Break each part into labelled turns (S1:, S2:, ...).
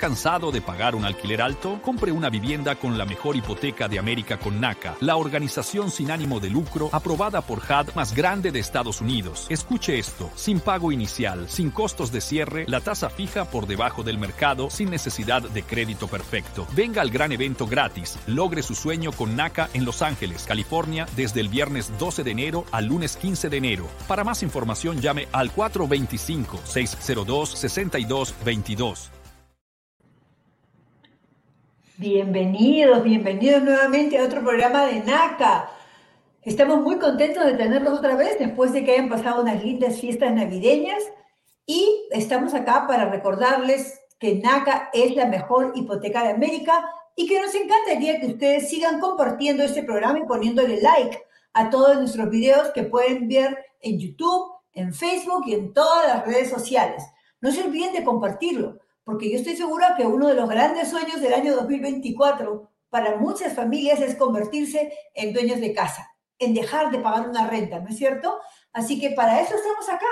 S1: cansado de pagar un alquiler alto? Compre una vivienda con la mejor hipoteca de América con NACA, la organización sin ánimo de lucro aprobada por HUD más grande de Estados Unidos. Escuche esto, sin pago inicial, sin costos de cierre, la tasa fija por debajo del mercado, sin necesidad de crédito perfecto. Venga al gran evento gratis. Logre su sueño con NACA en Los Ángeles, California, desde el viernes 12 de enero al lunes 15 de enero. Para más información llame al 425-602-6222.
S2: Bienvenidos, bienvenidos nuevamente a otro programa de NACA. Estamos muy contentos de tenerlos otra vez después de que hayan pasado unas lindas fiestas navideñas y estamos acá para recordarles que NACA es la mejor hipoteca de América y que nos encantaría que ustedes sigan compartiendo este programa y poniéndole like a todos nuestros videos que pueden ver en YouTube, en Facebook y en todas las redes sociales. No se olviden de compartirlo porque yo estoy segura que uno de los grandes sueños del año 2024 para muchas familias es convertirse en dueños de casa, en dejar de pagar una renta, ¿no es cierto? Así que para eso estamos acá,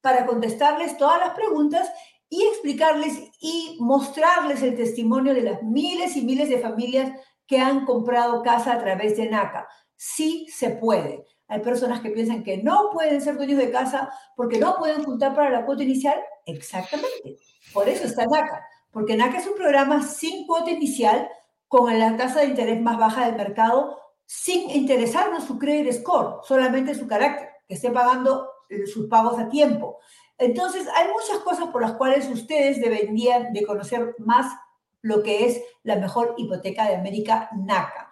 S2: para contestarles todas las preguntas y explicarles y mostrarles el testimonio de las miles y miles de familias que han comprado casa a través de NACA. Sí se puede. Hay personas que piensan que no pueden ser dueños de casa porque no pueden juntar para la cuota inicial. Exactamente. Por eso está NACA, porque NACA es un programa sin cuota inicial, con la tasa de interés más baja del mercado, sin interesarnos su credit score, solamente su carácter, que esté pagando eh, sus pagos a tiempo. Entonces, hay muchas cosas por las cuales ustedes deberían de conocer más lo que es la mejor hipoteca de América, NACA.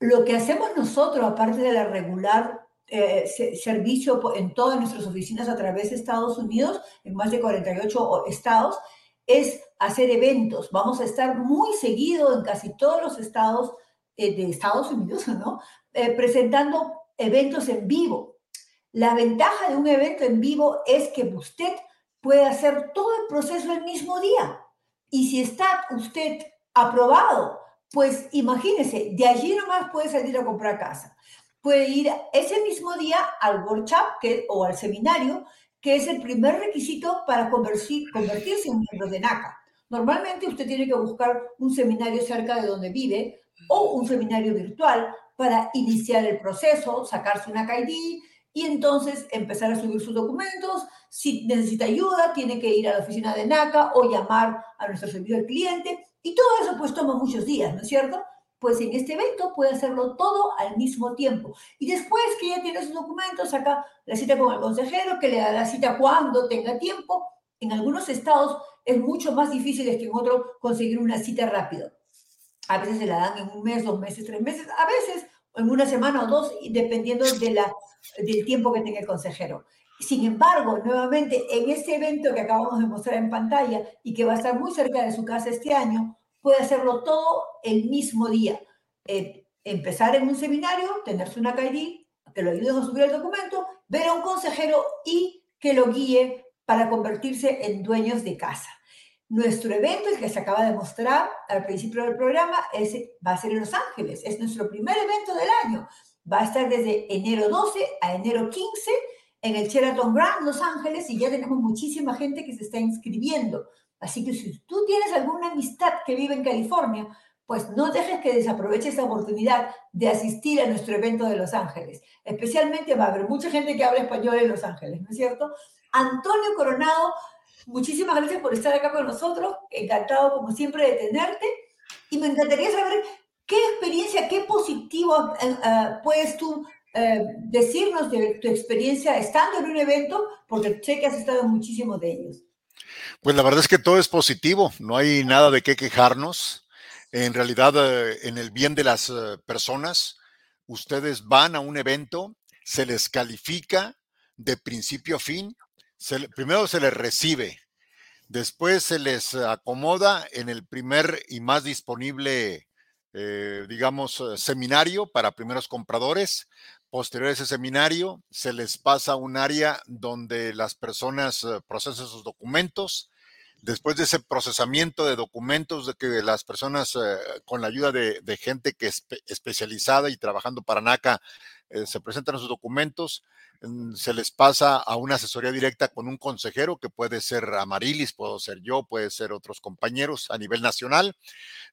S2: Lo que hacemos nosotros, aparte de la regular eh, servicio en todas nuestras oficinas a través de Estados Unidos, en más de 48 estados, es hacer eventos. Vamos a estar muy seguido en casi todos los estados eh, de Estados Unidos, ¿no? Eh, presentando eventos en vivo. La ventaja de un evento en vivo es que usted puede hacer todo el proceso el mismo día. Y si está usted aprobado, pues imagínese, de allí nomás puede salir a comprar casa puede ir ese mismo día al workshop o al seminario, que es el primer requisito para convertirse en miembro de NACA. Normalmente usted tiene que buscar un seminario cerca de donde vive o un seminario virtual para iniciar el proceso, sacarse una ID y entonces empezar a subir sus documentos. Si necesita ayuda, tiene que ir a la oficina de NACA o llamar a nuestro servicio al cliente. Y todo eso pues toma muchos días, ¿no es cierto? Pues en este evento puede hacerlo todo al mismo tiempo. Y después que ya tiene sus documentos, saca la cita con el consejero, que le da la cita cuando tenga tiempo. En algunos estados es mucho más difícil que en otros conseguir una cita rápido. A veces se la dan en un mes, dos meses, tres meses, a veces en una semana o dos, dependiendo de la, del tiempo que tenga el consejero. Sin embargo, nuevamente, en este evento que acabamos de mostrar en pantalla y que va a estar muy cerca de su casa este año, puede hacerlo todo el mismo día. Eh, empezar en un seminario, tenerse una KID, que lo ayude a subir el documento, ver a un consejero y que lo guíe para convertirse en dueños de casa. Nuestro evento, el que se acaba de mostrar al principio del programa, es, va a ser en Los Ángeles. Es nuestro primer evento del año. Va a estar desde enero 12 a enero 15 en el Sheraton Grand Los Ángeles y ya tenemos muchísima gente que se está inscribiendo. Así que si tú tienes alguna amistad que vive en California, pues no dejes que desaproveche esa oportunidad de asistir a nuestro evento de Los Ángeles. Especialmente va a haber mucha gente que habla español en Los Ángeles, ¿no es cierto? Antonio Coronado, muchísimas gracias por estar acá con nosotros. Encantado, como siempre, de tenerte. Y me encantaría saber qué experiencia, qué positivo eh, puedes tú eh, decirnos de tu experiencia estando en un evento, porque sé que has estado en muchísimos de ellos.
S3: Pues la verdad es que todo es positivo, no hay nada de qué quejarnos. En realidad, eh, en el bien de las eh, personas, ustedes van a un evento, se les califica de principio a fin, primero se les recibe, después se les acomoda en el primer y más disponible, eh, digamos, seminario para primeros compradores, Posterior a ese seminario, se les pasa un área donde las personas procesan sus documentos, después de ese procesamiento de documentos de que las personas eh, con la ayuda de, gente que es especializada y trabajando para NACA eh, se presentan sus documentos, mm, se les pasa a una asesoría directa con un consejero que puede ser Amarilis, puedo ser yo, puede ser otros compañeros a nivel nacional.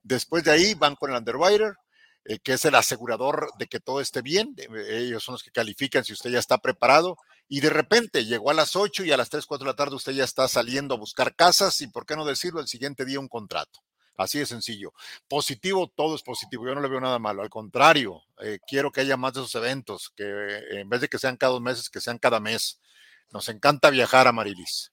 S3: Después de ahí van con el underwriter, eh, que es el asegurador de que todo esté bien. Ellos son los que califican si usted ya está preparado. Y de repente llegó a las 8 y a las 3, 4 de la tarde usted ya está saliendo a buscar casas y, ¿por qué no decirlo? El siguiente día un contrato. Así de sencillo. Positivo, todo es positivo. Yo no le veo nada malo. Al contrario, eh, quiero que haya más de esos eventos, que eh, en vez de que sean cada dos meses, que sean cada mes. Nos encanta viajar, Amarilis.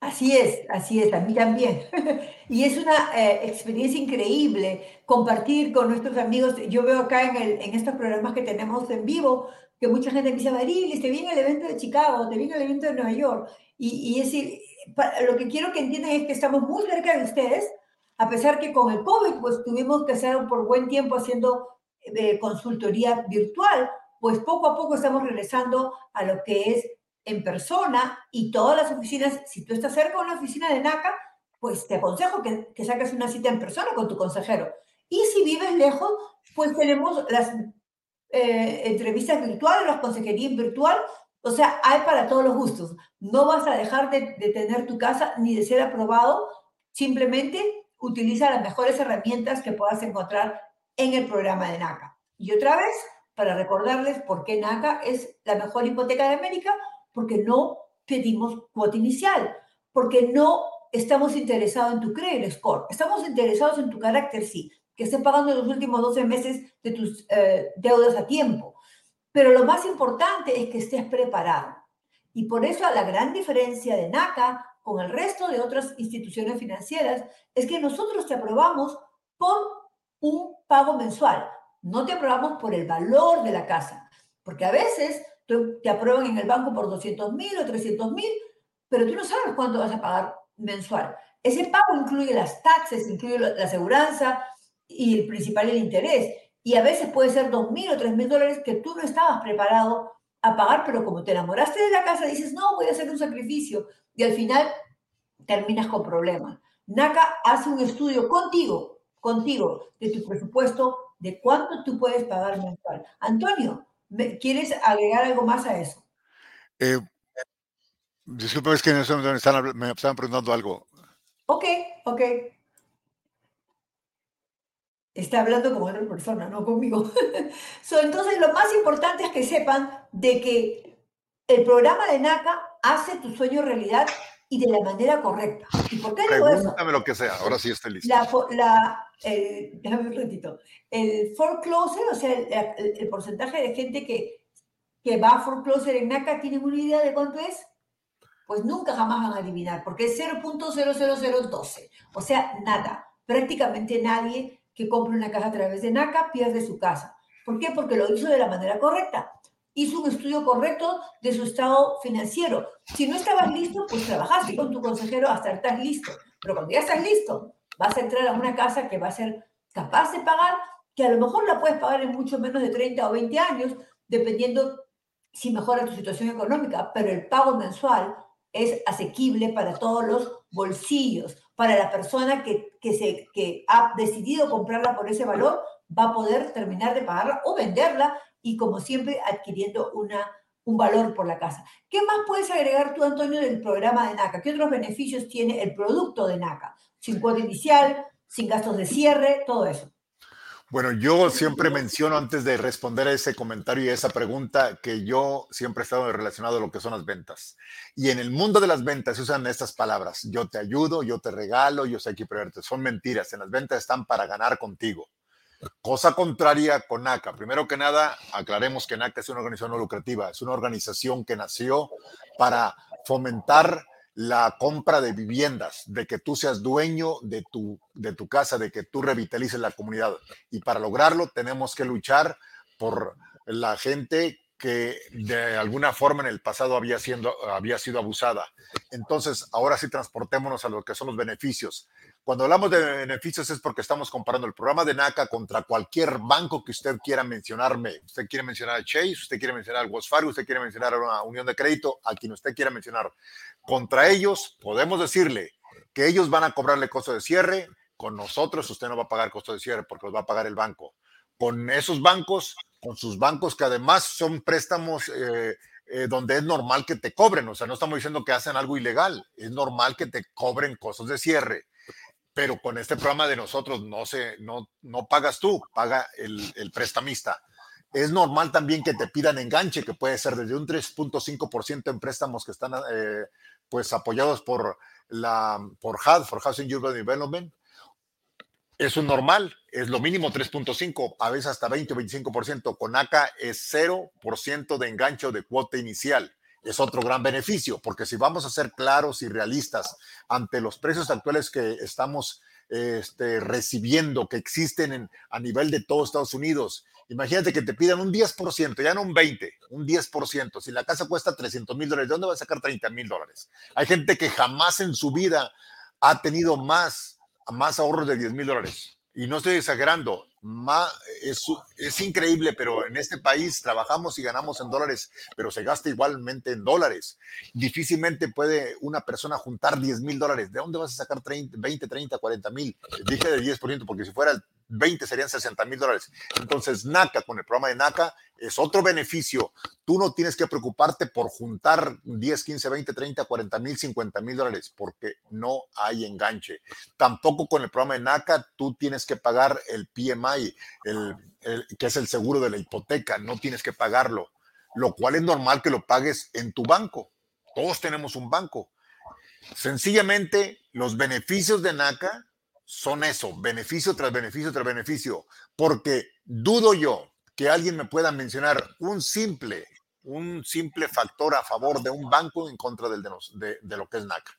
S2: Así es, así es, a mí también. y es una eh, experiencia increíble compartir con nuestros amigos. Yo veo acá en, estos programas que tenemos en vivo que mucha gente me dice, Marilis, te viene el evento de Chicago, te viene el evento de Nueva York. Y, y es, lo que quiero que entiendan es que estamos muy cerca de ustedes, a pesar que con el COVID, pues tuvimos que hacer por buen tiempo haciendo eh, consultoría virtual, pues poco a poco estamos regresando a lo que es en persona y todas las oficinas, si tú estás cerca de una oficina de NACA, pues te aconsejo que, que saques una cita en persona con tu consejero. Y si vives lejos, pues tenemos las eh, entrevistas virtuales, las consejerías virtual, o sea, hay para todos los gustos. No vas a dejar de, de tener tu casa ni de ser aprobado, simplemente utiliza las mejores herramientas que puedas encontrar en el programa de NACA. Y otra vez, para recordarles por qué NACA es la mejor hipoteca de América, porque no pedimos cuota inicial, porque no estamos interesados en tu credit score, estamos interesados en tu carácter, sí, que estés pagando los últimos 12 meses de tus eh, deudas a tiempo. Pero lo más importante es que estés preparado. Y por eso la gran diferencia de NACA con el resto de otras instituciones financieras es que nosotros te aprobamos por un pago mensual, no te aprobamos por el valor de la casa, porque a veces te aprueban en el banco por 200 mil o 300 mil, pero tú no sabes cuánto vas a pagar mensual. Ese pago incluye las taxes, incluye la aseguranza y el principal el interés. Y a veces puede ser 2 mil o 3 mil dólares que tú no estabas preparado a pagar, pero como te enamoraste de la casa, dices, no, voy a hacer un sacrificio. Y al final terminas con problemas. NACA hace un estudio contigo, contigo, de tu presupuesto, de cuánto tú puedes pagar mensual. Antonio, ¿Quieres agregar algo más a eso?
S3: Eh, disculpe, es que me están, me están preguntando algo.
S2: Ok, ok. Está hablando con otra persona, no conmigo. entonces, lo más importante es que sepan de que el programa de NACA hace tu sueño realidad y de la manera correcta. ¿Y por qué
S3: Pregúntame lo que sea, ahora sí estoy listo.
S2: La, déjame un ratito. El foreclosure, o sea, el, porcentaje de gente que, que va a foreclosure en NACA, ¿tienen una idea de cuánto es? Pues nunca jamás van a adivinar, porque es 0.00012. O sea, nada. Prácticamente nadie que compre una casa a través de NACA pierde su casa. ¿Por qué? Porque lo hizo de la manera correcta hizo un estudio correcto de su estado financiero. Si no estabas listo, pues trabajaste con tu consejero hasta estar listo. Pero cuando ya estás listo, vas a entrar a una casa que va a ser capaz de pagar, que a lo mejor la puedes pagar en mucho menos de 30 o 20 años, dependiendo si mejora tu situación económica, pero el pago mensual es asequible para todos los bolsillos. Para la persona que, que, se, que ha decidido comprarla por ese valor, va a poder terminar de pagarla o venderla y como siempre adquiriendo una, un valor por la casa. ¿Qué más puedes agregar tú, Antonio, del programa de NACA? ¿Qué otros beneficios tiene el producto de NACA? Sin cuota inicial, sin gastos de cierre, todo eso.
S3: Bueno, yo siempre menciono antes de responder a ese comentario y a esa pregunta que yo siempre he estado relacionado a lo que son las ventas. Y en el mundo de las ventas se usan estas palabras. Yo te ayudo, yo te regalo, yo sé aquí verte. Son mentiras. En las ventas están para ganar contigo. Cosa contraria con NACA. Primero que nada, aclaremos que NACA es una organización no lucrativa, es una organización que nació para fomentar la compra de viviendas, de que tú seas dueño de tu, de tu casa, de que tú revitalices la comunidad. Y para lograrlo tenemos que luchar por la gente que de alguna forma en el pasado había, siendo, había sido abusada. Entonces, ahora sí transportémonos a lo que son los beneficios. Cuando hablamos de beneficios es porque estamos comparando el programa de NACA contra cualquier banco que usted quiera mencionarme. Usted quiere mencionar a Chase, usted quiere mencionar al Wells Fargo, usted quiere mencionar a una unión de crédito, a quien usted quiera mencionar. Contra ellos podemos decirle que ellos van a cobrarle costo de cierre, con nosotros usted no va a pagar costo de cierre porque los va a pagar el banco. Con esos bancos, con sus bancos que además son préstamos eh, eh, donde es normal que te cobren, o sea, no estamos diciendo que hacen algo ilegal, es normal que te cobren costos de cierre, pero con este programa de nosotros no, se, no, no pagas tú, paga el, el prestamista. Es normal también que te pidan enganche, que puede ser desde un 3.5% en préstamos que están eh, pues apoyados por la por HUD, for Housing Urban Development. Es normal, es lo mínimo 3.5, a veces hasta 20 o 25%. Con ACA es 0% de enganche de cuota inicial. Es otro gran beneficio, porque si vamos a ser claros y realistas ante los precios actuales que estamos este, recibiendo, que existen a nivel de todo Estados Unidos, Imagínate que te pidan un 10%, ya no un 20, un 10%. Si la casa cuesta 300 mil dólares, ¿de dónde va a sacar 30 mil dólares? Hay gente que jamás en su vida ha tenido más, más ahorros de 10 mil dólares. Y no estoy exagerando, es, es increíble, pero en este país trabajamos y ganamos en dólares, pero se gasta igualmente en dólares. Difícilmente puede una persona juntar 10 mil dólares. ¿De dónde vas a sacar 30, 20, 30, 40 mil? Dije de 10%, porque si fuera el 20 serían 60 mil dólares. Entonces, NACA, con el programa de NACA, es otro beneficio. Tú no tienes que preocuparte por juntar 10, 15, 20, 30, 40 mil, 50 mil dólares, porque no hay enganche. Tampoco con el programa de NACA, tú tienes que pagar el PMI, el, que es el seguro de la hipoteca, no tienes que pagarlo, lo cual es normal que lo pagues en tu banco. Todos tenemos un banco. Sencillamente, los beneficios de NACA son eso, beneficio tras beneficio tras beneficio, porque dudo yo que alguien me pueda mencionar un simple, un simple factor a favor de un banco en contra del de, de, lo que es NACA.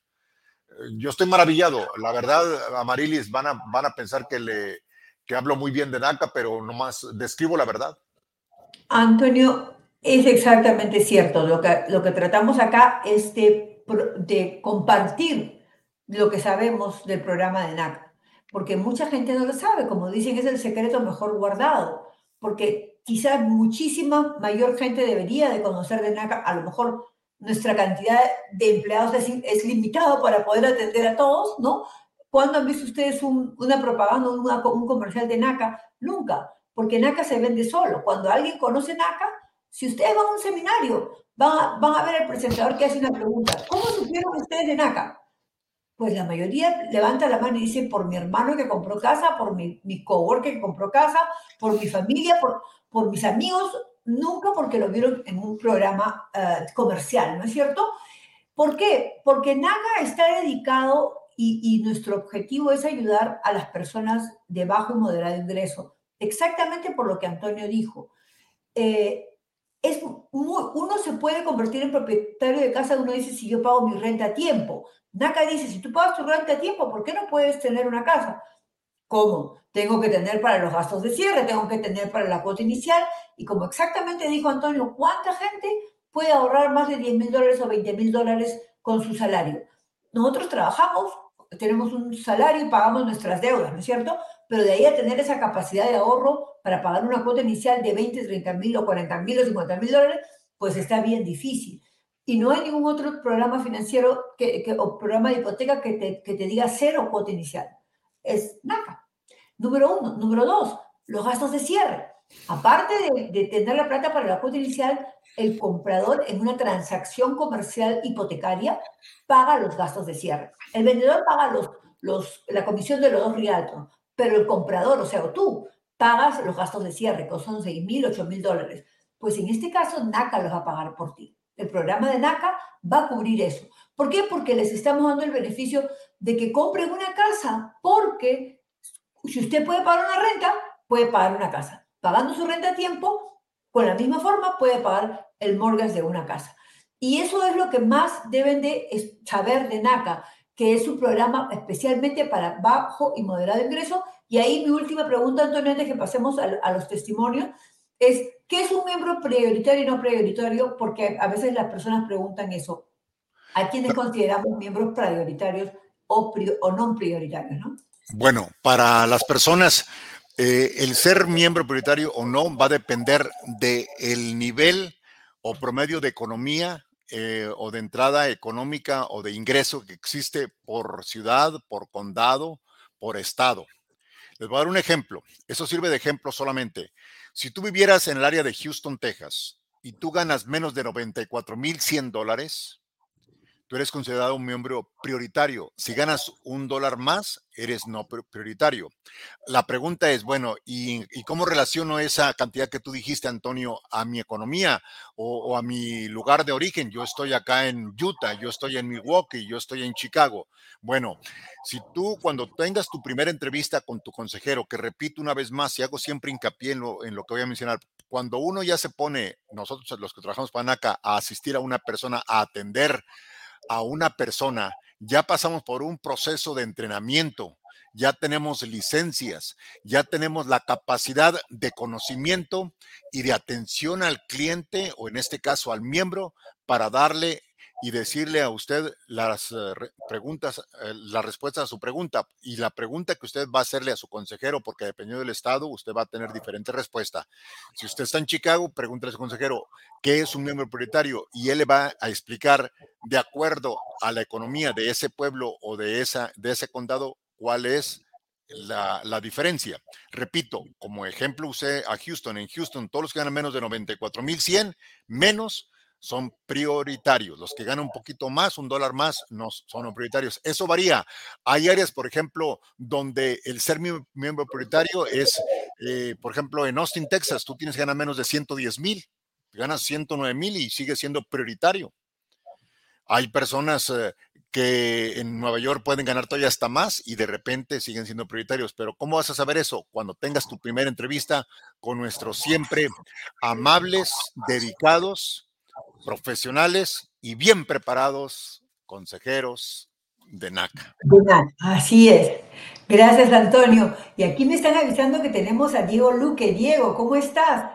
S3: Eh, yo estoy maravillado. La verdad, Amarilis van a, van a pensar que, le, que hablo muy bien de NACA, pero nomás describo la verdad.
S2: Antonio, es exactamente cierto. Lo que, lo que tratamos acá es de, de compartir lo que sabemos del programa de NACA porque mucha gente no lo sabe, como dicen, es el secreto mejor guardado, porque quizás muchísima mayor gente debería de conocer de NACA, a lo mejor nuestra cantidad de empleados es, es limitada para poder atender a todos, ¿no? ¿Cuándo han visto ustedes una propaganda, un comercial de NACA? Nunca, porque NACA se vende solo. Cuando alguien conoce NACA, si ustedes van a un seminario, van a, van a ver al presentador que hace una pregunta. ¿Cómo supieron ustedes de NACA? Pues la mayoría levanta la mano y dice por mi hermano que compró casa, por mi, mi coworker que compró casa, por mi familia, por, por mis amigos, nunca porque lo vieron en un programa eh, comercial, ¿no es cierto? ¿Por qué? Porque NAGA está dedicado y, y, nuestro objetivo es ayudar a las personas de bajo y moderado ingreso, exactamente por lo que Antonio dijo. Eh, es uno se puede convertir en propietario de casa, uno dice, si yo pago mi renta a tiempo. NACA dice, si tú pagas tu renta a tiempo, ¿por qué no puedes tener una casa? ¿Cómo? Tengo que tener para los gastos de cierre, tengo que tener para la cuota inicial. Y como exactamente dijo Antonio, ¿cuánta gente puede ahorrar más de 10 mil dólares o 20 mil dólares con su salario? Nosotros trabajamos, tenemos un salario y pagamos nuestras deudas, ¿no es cierto? Pero de ahí a tener esa capacidad de ahorro para pagar una cuota inicial de 20, 30 mil o 40 mil o 50 mil dólares, pues está bien difícil. Y no hay ningún otro programa financiero que, o programa de hipoteca que te, que te diga cero cuota inicial. Es NACA. Número uno. Número dos, los gastos de cierre. Aparte de, de, tener la plata para la cuota inicial, el comprador en una transacción comercial hipotecaria paga los gastos de cierre. El vendedor paga los, los, la comisión de los dos rialtos, pero el comprador, o sea, tú, pagas los gastos de cierre, que son 6 mil, 8 mil dólares. Pues en este caso, NACA los va a pagar por ti. El programa de NACA va a cubrir eso. ¿Por qué? Porque les estamos dando el beneficio de que compren una casa, porque si usted puede pagar una renta, puede pagar una casa. Pagando su renta a tiempo, con la misma forma puede pagar el mortgage de una casa. Y eso es lo que más deben de saber de NACA, que es un programa especialmente para bajo y moderado ingreso. Y ahí mi última pregunta, Antonio, antes que pasemos a, a los testimonios, es ¿qué es un miembro prioritario y no prioritario? Porque a veces las personas preguntan eso. ¿A quiénes consideramos miembros prioritarios o, o no prioritarios? ¿no?
S3: Bueno, para las personas, eh, el ser miembro prioritario o no va a depender del el nivel o promedio de economía eh, o de entrada económica o de ingreso que existe por ciudad, por condado, por estado. Les voy a dar un ejemplo. Eso sirve de ejemplo solamente. Si tú vivieras en el área de Houston, Texas, y tú ganas menos de 94.100 dólares, tú eres considerado un miembro prioritario. Si ganas un dólar más, eres no prioritario. La pregunta es, bueno, ¿y, cómo relaciono esa cantidad que tú dijiste, Antonio, a mi economía o, a mi lugar de origen? Yo estoy acá en Utah, yo estoy en Milwaukee, yo estoy en Chicago. Bueno, si tú cuando tengas tu primera entrevista con tu consejero, que repito una vez más y hago siempre hincapié en lo, en lo que voy a mencionar, cuando uno ya se pone, nosotros los que trabajamos para NACA, a asistir a una persona, a atender a una persona, ya pasamos por un proceso de entrenamiento, ya tenemos licencias, ya tenemos la capacidad de conocimiento y de atención al cliente o en este caso al miembro para darle y decirle a usted las eh, preguntas, eh, la respuesta a su pregunta y la pregunta que usted va a hacerle a su consejero, porque dependiendo del estado, usted va a tener diferente respuesta. Si usted está en Chicago, pregúntale a su consejero qué es un miembro prioritario y él le va a explicar de acuerdo a la economía de ese pueblo o de, esa, de ese condado cuál es la, la, diferencia. Repito, como ejemplo usé a Houston. En Houston, todos los que ganan menos de 94.100, menos son prioritarios. Los que ganan un poquito más, un dólar más, no son prioritarios. Eso varía. Hay áreas, por ejemplo, donde el ser miembro prioritario es, eh, por ejemplo, en Austin, Texas, tú tienes que ganar menos de 110 mil, ganas 109 mil y sigue siendo prioritario. Hay personas eh, que en Nueva York pueden ganar todavía hasta más y de repente siguen siendo prioritarios. Pero ¿cómo vas a saber eso? Cuando tengas tu primera entrevista con nuestros siempre amables, dedicados, profesionales y bien preparados consejeros de NACA.
S2: Así es. Gracias, Antonio. Y aquí me están avisando que tenemos a Diego Luque. Diego, ¿cómo estás?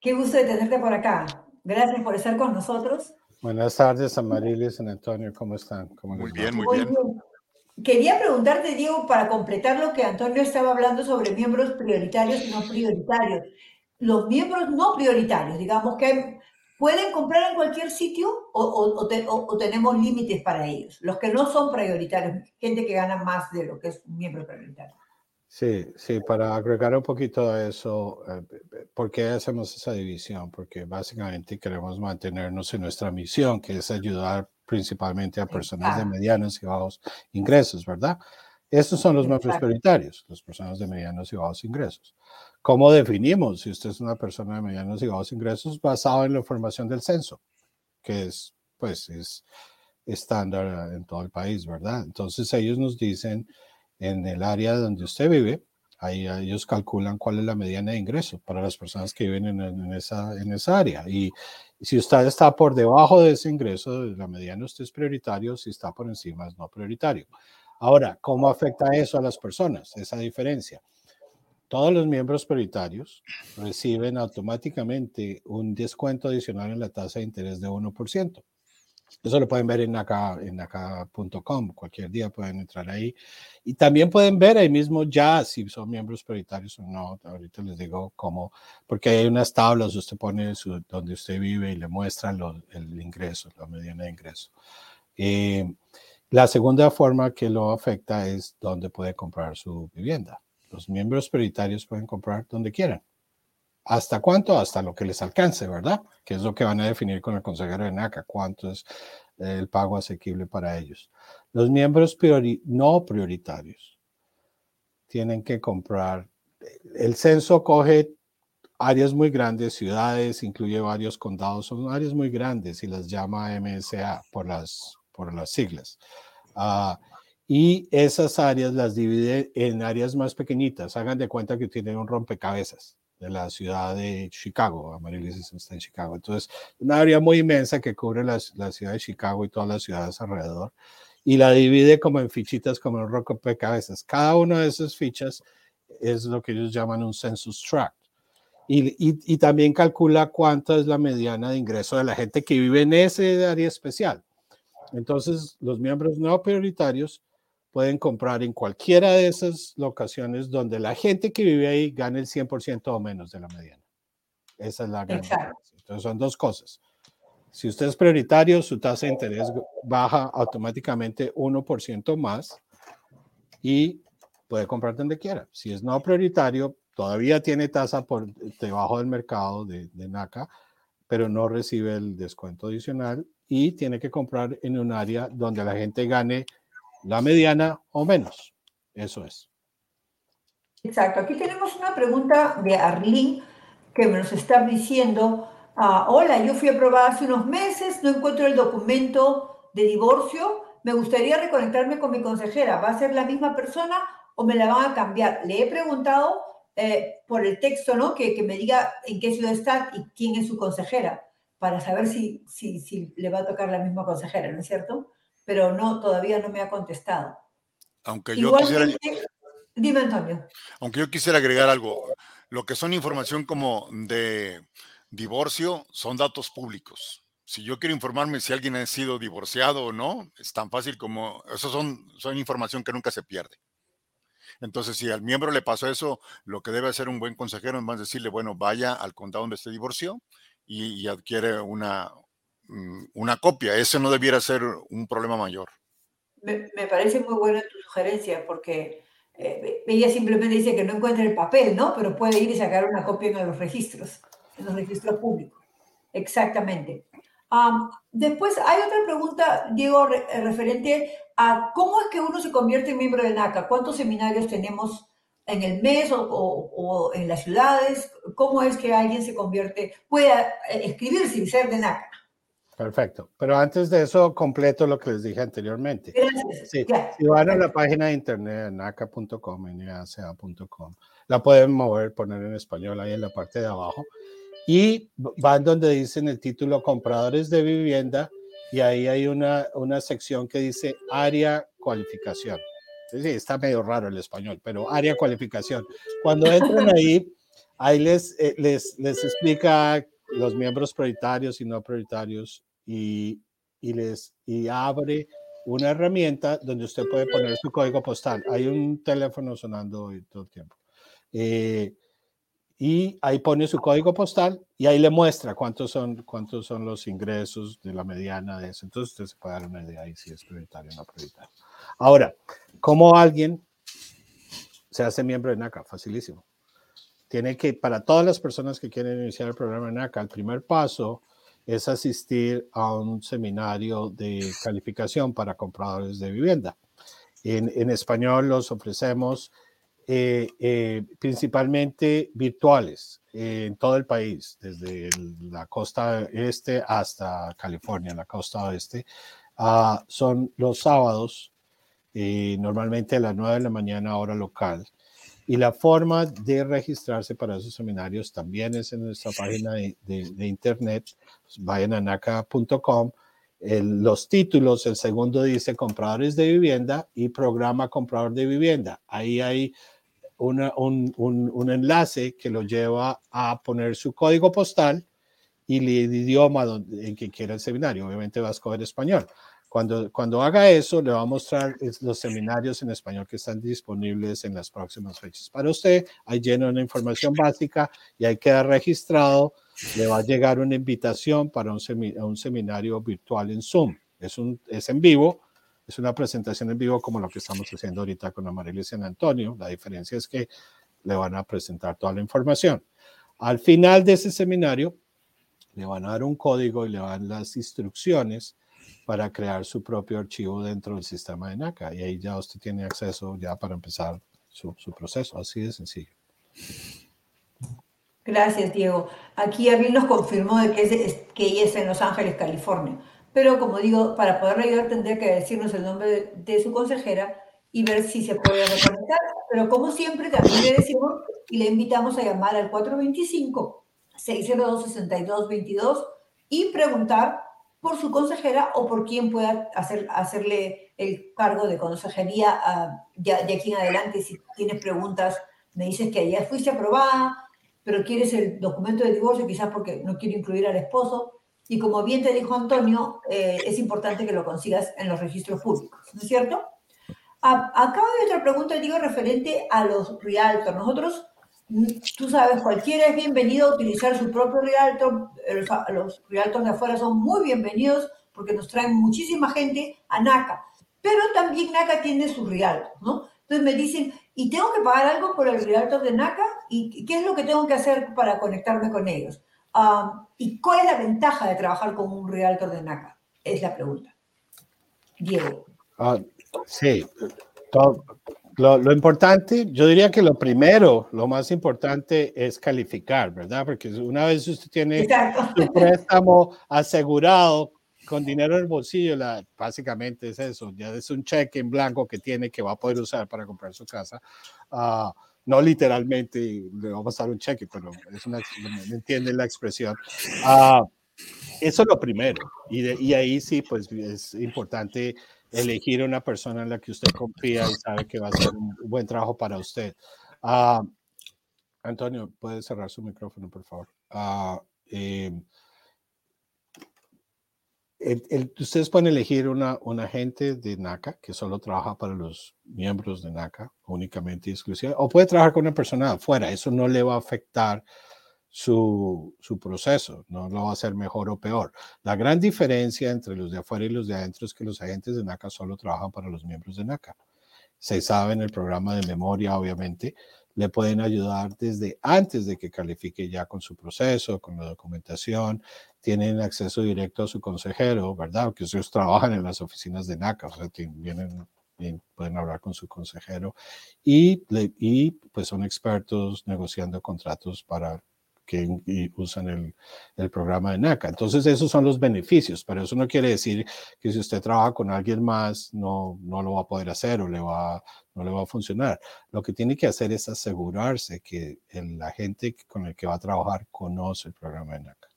S2: Qué gusto de tenerte por acá. Gracias por estar con nosotros.
S4: Buenas tardes, Amarilis y Antonio. ¿Cómo están?
S3: muy bien, muy, bien.
S2: Quería preguntarte, Diego, para completar lo que Antonio estaba hablando sobre miembros prioritarios y no prioritarios. Los miembros no prioritarios, digamos que ¿Pueden comprar en cualquier sitio o, tenemos límites para ellos? Los que no son prioritarios, gente que gana más de lo que es un miembro prioritario.
S4: Sí, sí, para agregar un poquito a eso, eh, ¿por qué hacemos esa división? Porque básicamente queremos mantenernos en nuestra misión, que es ayudar principalmente a personas de medianos y bajos ingresos, ¿verdad? Estos son los miembros prioritarios, las personas de medianos y bajos ingresos. ¿Cómo definimos si usted es una persona de medianos y bajos ingresos basado en la información del censo, que es, pues, es estándar en todo el país, ¿verdad? Entonces ellos nos dicen en el área donde usted vive, ahí ellos calculan cuál es la mediana de ingresos para las personas que viven en, esa, en esa área. Y si usted está por debajo de ese ingreso, la mediana usted es prioritario, si está por encima es no prioritario. Ahora, ¿cómo afecta eso a las personas? Esa diferencia todos los miembros prioritarios reciben automáticamente un descuento adicional en la tasa de interés de 1%. Eso lo pueden ver en acá, en acá.com. Cualquier día pueden entrar ahí. Y también pueden ver ahí mismo ya si son miembros prioritarios o no. Ahorita les digo cómo, porque hay unas tablas, usted pone su, donde usted vive y le muestran el ingreso, la mediana de ingreso. Eh, la segunda forma que lo afecta es dónde puede comprar su vivienda. Los miembros prioritarios pueden comprar donde quieran. ¿Hasta cuánto? Hasta lo que les alcance, ¿verdad? Que es lo que van a definir con el consejero de NACA, cuánto es el pago asequible para ellos. Los miembros no prioritarios tienen que comprar. El censo coge áreas muy grandes, ciudades, incluye varios condados, son áreas muy grandes y las llama MSA por las, por las siglas. Uh, y esas áreas las divide en áreas más pequeñitas. Hagan de cuenta que tienen un rompecabezas de la ciudad de Chicago. Amarilis está en Chicago. Entonces, una área muy inmensa que cubre la, la, ciudad de Chicago y todas las ciudades alrededor. Y la divide como en fichitas, como en rompecabezas. Cada una de esas fichas es lo que ellos llaman un census tract. Y, y, y también calcula cuánto es la mediana de ingreso de la gente que vive en ese área especial. Entonces, los miembros no prioritarios pueden comprar en cualquiera de esas locaciones donde la gente que vive ahí gane el 100% o menos de la mediana. Esa es la gran diferencia. Entonces son dos cosas. Si usted es prioritario, su tasa de interés baja automáticamente 1% más y puede comprar donde quiera. Si es no prioritario, todavía tiene tasa por debajo del mercado de, de NACA, pero no recibe el descuento adicional y tiene que comprar en un área donde la gente gane la mediana o menos. Eso es.
S2: Exacto. Aquí tenemos una pregunta de Arlene que nos está diciendo, ah, hola, yo fui aprobada hace unos meses, no encuentro el documento de divorcio, me gustaría reconectarme con mi consejera, ¿va a ser la misma persona o me la van a cambiar? Le he preguntado eh, por el texto, ¿no? Que, que, me diga en qué ciudad está y quién es su consejera, para saber si, si, si le va a tocar la misma consejera, ¿no es cierto? Pero no, todavía no me ha contestado.
S3: Aunque yo quisiera...
S2: Dime, Antonio.
S3: Aunque yo quisiera agregar algo, lo que son información como de divorcio son datos públicos. Si yo quiero informarme si alguien ha sido divorciado o no, es tan fácil como, eso son, son información que nunca se pierde. Entonces, si al miembro le pasó eso, lo que debe hacer un buen consejero es más decirle, bueno, vaya al condado donde se divorció y, adquiere una, una copia. Ese no debiera ser un problema mayor.
S2: Me, parece muy buena tu sugerencia porque eh, ella simplemente dice que no encuentra el papel, ¿no? Pero puede ir y sacar una copia en los registros, en los registros públicos. Exactamente después hay otra pregunta, Diego, eh, referente a cómo es que uno se convierte en miembro de NACA. ¿Cuántos seminarios tenemos en el mes o, en las ciudades? ¿Cómo es que alguien se convierte, puede eh, escribirse y ser de NACA?
S4: Perfecto. Pero antes de eso, completo lo que les dije anteriormente. Sí. Si van a la página de internet, naca.com, naca.com, la pueden mover, poner en español ahí en la parte de abajo y van donde dicen el título compradores de vivienda y ahí hay una, una sección que dice área cualificación. Sí, está medio raro el español, pero área cualificación. Cuando entran ahí, ahí les, eh, les, les explica los miembros prioritarios y no prioritarios y, y, les, y abre una herramienta donde usted puede poner su código postal. Hay un teléfono sonando todo el tiempo. Eh, y ahí pone su código postal y ahí le muestra cuántos son, cuántos son los ingresos de la mediana de eso. Entonces usted se puede dar una idea ahí si es prioritario o no prioritario. Ahora, ¿cómo alguien se hace miembro de NACA? Facilísimo. Tiene que, para todas las personas que quieren iniciar el programa NACA, el primer paso es asistir a un seminario de calificación para compradores de vivienda. En, en español los ofrecemos eh, eh, principalmente virtuales en todo el país, desde la costa este hasta California, la costa oeste. Ah, son los sábados, eh, normalmente a las 9 de la mañana hora local. Y la forma de registrarse para esos seminarios también es en nuestra página de, internet. Pues vayan a naca.com. los títulos, el segundo dice compradores de vivienda y programa comprador de vivienda. Ahí hay un, un, enlace que lo lleva a poner su código postal y el idioma donde, en que quiera el seminario. Obviamente va a escoger español. Cuando, cuando haga eso, le va a mostrar los seminarios en español que están disponibles en las próximas fechas. Para usted, hay lleno una información básica y ahí queda registrado. Le va a llegar una invitación para un, un seminario virtual en Zoom. Es, un, es en vivo, es una presentación en vivo como lo que estamos haciendo ahorita con Amarilla y San Antonio. La diferencia es que le van a presentar toda la información. Al final de ese seminario, le van a dar un código y le van las instrucciones para crear su propio archivo dentro del sistema de NACA. Y ahí ya usted tiene acceso ya para empezar su, proceso. Así de sencillo.
S2: Gracias, Diego. Aquí Abel nos confirmó de que, es, que ella es en Los Ángeles, California pero como digo, para poderle ayudar tendría que decirnos el nombre de, su consejera y ver si se puede reconectar. Pero como siempre, también le decimos y le invitamos a llamar al 425-602-6222 y preguntar por su consejera o por quien pueda hacer, hacerle el cargo de consejería de, aquí en adelante. Si tienes preguntas, me dices que ya fuiste aprobada, pero quieres el documento de divorcio, quizás porque no quiere incluir al esposo y como bien te dijo Antonio, eh, es importante que lo consigas en los registros públicos, ¿no es cierto? acá hay otra pregunta, digo, referente a los realtors. Nosotros Tú sabes, cualquiera es bienvenido a utilizar su propio realtor. Los realtors de afuera son muy bienvenidos porque nos traen muchísima gente a NACA. Pero también NACA tiene sus realtors, ¿no? Entonces me dicen, ¿y tengo que pagar algo por el realtor de NACA? ¿Y qué es lo que tengo que hacer para conectarme con ellos? Ah, ¿Y cuál es la ventaja de trabajar con un realtor de NACA? Es la pregunta. Diego.
S4: Ah, sí, lo, importante, yo diría que lo primero, lo más importante es calificar, ¿verdad? Porque una vez usted tiene su préstamo asegurado con dinero en el bolsillo, la, básicamente es eso, ya es un cheque en blanco que tiene que va a poder usar para comprar su casa. Uh, no literalmente le vamos a dar un cheque, pero es una, ¿me entienden la expresión? Uh, eso es lo primero. Y, y ahí sí, pues es importante elegir una persona en la que usted confía y sabe que va a hacer un buen trabajo para usted. Uh, Antonio, puede cerrar su micrófono, por favor. Uh, eh, ustedes pueden elegir una, un agente de NACA que solo trabaja para los miembros de NACA únicamente y exclusivamente, o puede trabajar con una persona afuera. Eso no le va a afectar su, su, proceso, no lo va a hacer mejor o peor. La gran diferencia entre los de afuera y los de adentro es que los agentes de NACA solo trabajan para los miembros de NACA. Se sabe en el programa de memoria, obviamente, le pueden ayudar desde antes de que califique ya con su proceso, con la documentación, tienen acceso directo a su consejero, ¿verdad? Que ellos trabajan en las oficinas de NACA, o sea, vienen, pueden hablar con su consejero y, y pues son expertos negociando contratos para que usan el, el, programa de NACA. Entonces, esos son los beneficios, pero eso no quiere decir que si usted trabaja con alguien más, no, no lo va a poder hacer o le va, no le va a funcionar. Lo que tiene que hacer es asegurarse que el, la gente con el que va a trabajar conoce el programa de NACA.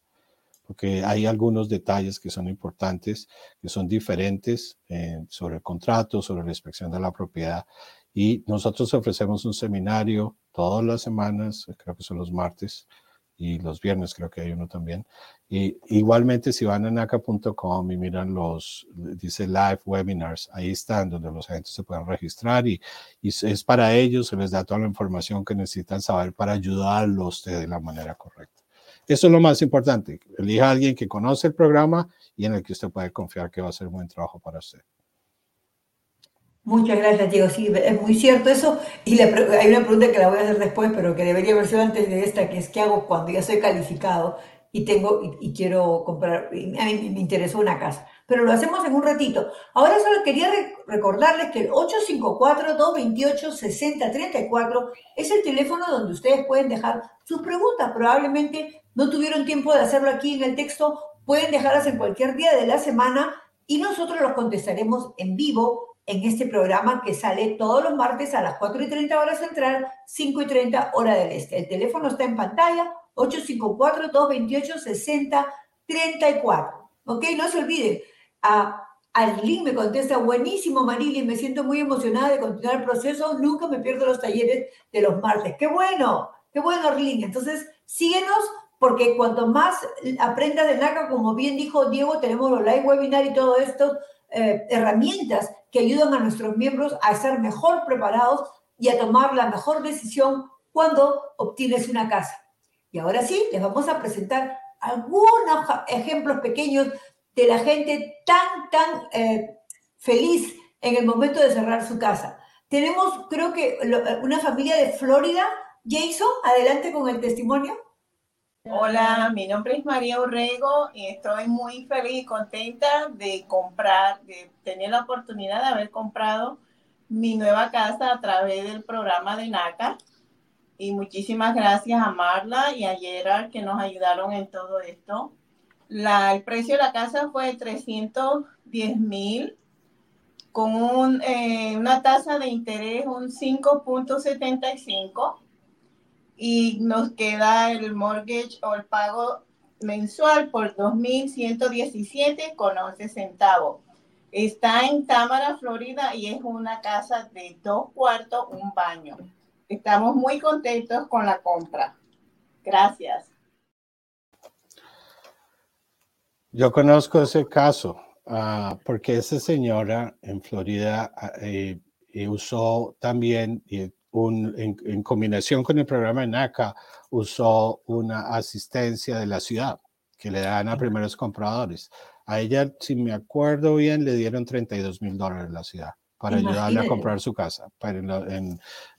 S4: Porque hay algunos detalles que son importantes, que son diferentes eh, sobre el contrato, sobre la inspección de la propiedad. Y nosotros ofrecemos un seminario todas las semanas, creo que son los martes, y los viernes creo que hay uno también. Y igualmente si van a naca.com y miran los, dice live webinars, ahí están donde los agentes se pueden registrar y, y es para ellos, se les da toda la información que necesitan saber para ayudarlos de la manera correcta. Eso es lo más importante. Elija a alguien que conoce el programa y en el que usted puede confiar que va a hacer un buen trabajo para usted.
S2: Muchas gracias, Diego. Sí, es muy cierto eso. Y hay una pregunta que la voy a hacer después, pero que debería haber sido antes de esta, que es ¿qué hago cuando ya soy calificado y tengo y, quiero comprar, a mí me interesó una casa? Pero lo hacemos en un ratito. Ahora solo quería recordarles que el 854-228-6034 es el teléfono donde ustedes pueden dejar sus preguntas. Probablemente no tuvieron tiempo de hacerlo aquí en el texto, pueden dejarlas en cualquier día de la semana y nosotros los contestaremos en vivo en este programa que sale todos los martes a las 4 y 30 horas central, 5 y 30 hora del este. El teléfono está en pantalla, 854-228-6034. ¿Ok? No se olviden. A, al me contesta, buenísimo Marily, me siento muy emocionada de continuar el proceso, nunca me pierdo los talleres de los martes. ¡Qué bueno! ¡Qué bueno, Arlene! Entonces, síguenos porque cuanto más aprendas de NACA, como bien dijo Diego, tenemos los live webinar y todo esto, eh, herramientas que ayudan a nuestros miembros a estar mejor preparados y a tomar la mejor decisión cuando obtienes una casa. Y ahora sí, les vamos a presentar algunos ejemplos pequeños de la gente tan, tan eh, feliz en el momento de cerrar su casa. Tenemos, creo que, una familia de Florida. Jason, adelante con el testimonio.
S5: Hola, mi nombre es María Orrego y estoy muy feliz y contenta de comprar, de tener la oportunidad de haber comprado mi nueva casa a través del programa de NACA. Y muchísimas gracias a Marla y a Gerard que nos ayudaron en todo esto. La, el precio de la casa fue 310 mil con un, eh, una tasa de interés un 5.75 y nos queda el mortgage o el pago mensual por 2.117 con 11 centavos. Está en Támara, Florida y es una casa de dos cuartos, un baño. Estamos muy contentos con la compra. Gracias.
S4: Yo conozco ese caso uh, porque esa señora en Florida uh, eh, usó también, un, en, combinación con el programa de NACA, usó una asistencia de la ciudad que le dan a primeros compradores. A ella, si me acuerdo bien, le dieron 32 mil dólares la ciudad para ayudarle a comprar su casa.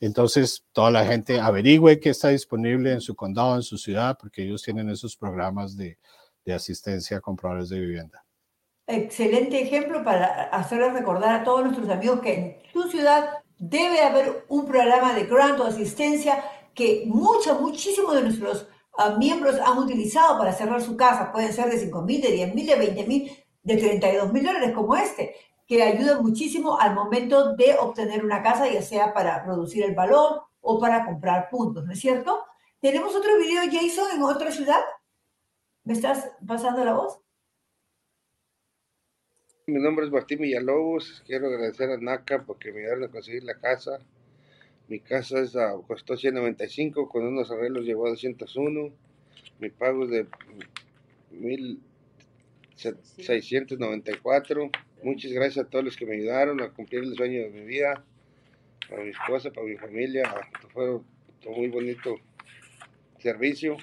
S4: entonces, toda la gente averigüe qué está disponible en su condado, en su ciudad, porque ellos tienen esos programas de, de asistencia a compradores de vivienda.
S2: Excelente ejemplo para hacerles recordar a todos nuestros amigos que en su ciudad debe haber un programa de grant o asistencia que muchos, muchísimos de nuestros ah, miembros han utilizado para cerrar su casa. Pueden ser de 5 mil, de 10 mil, de 20 mil, de 32 mil dólares como este, que ayudan muchísimo al momento de obtener una casa, ya sea para reducir el valor o para comprar puntos, ¿no es cierto? ¿Tenemos otro video, Jason, en otra ciudad? ¿Me estás pasando la voz?
S6: Mi nombre es Martín Villalobos. Quiero agradecer a NACA porque me ayudaron a conseguir la casa. Mi casa es costó 195, con unos arreglos llegó a 201. Mi pago es de 1694. Muchas gracias a todos los que me ayudaron a cumplir el sueño de mi vida. Para mi esposa, para mi familia. Fue un muy bonito servicio.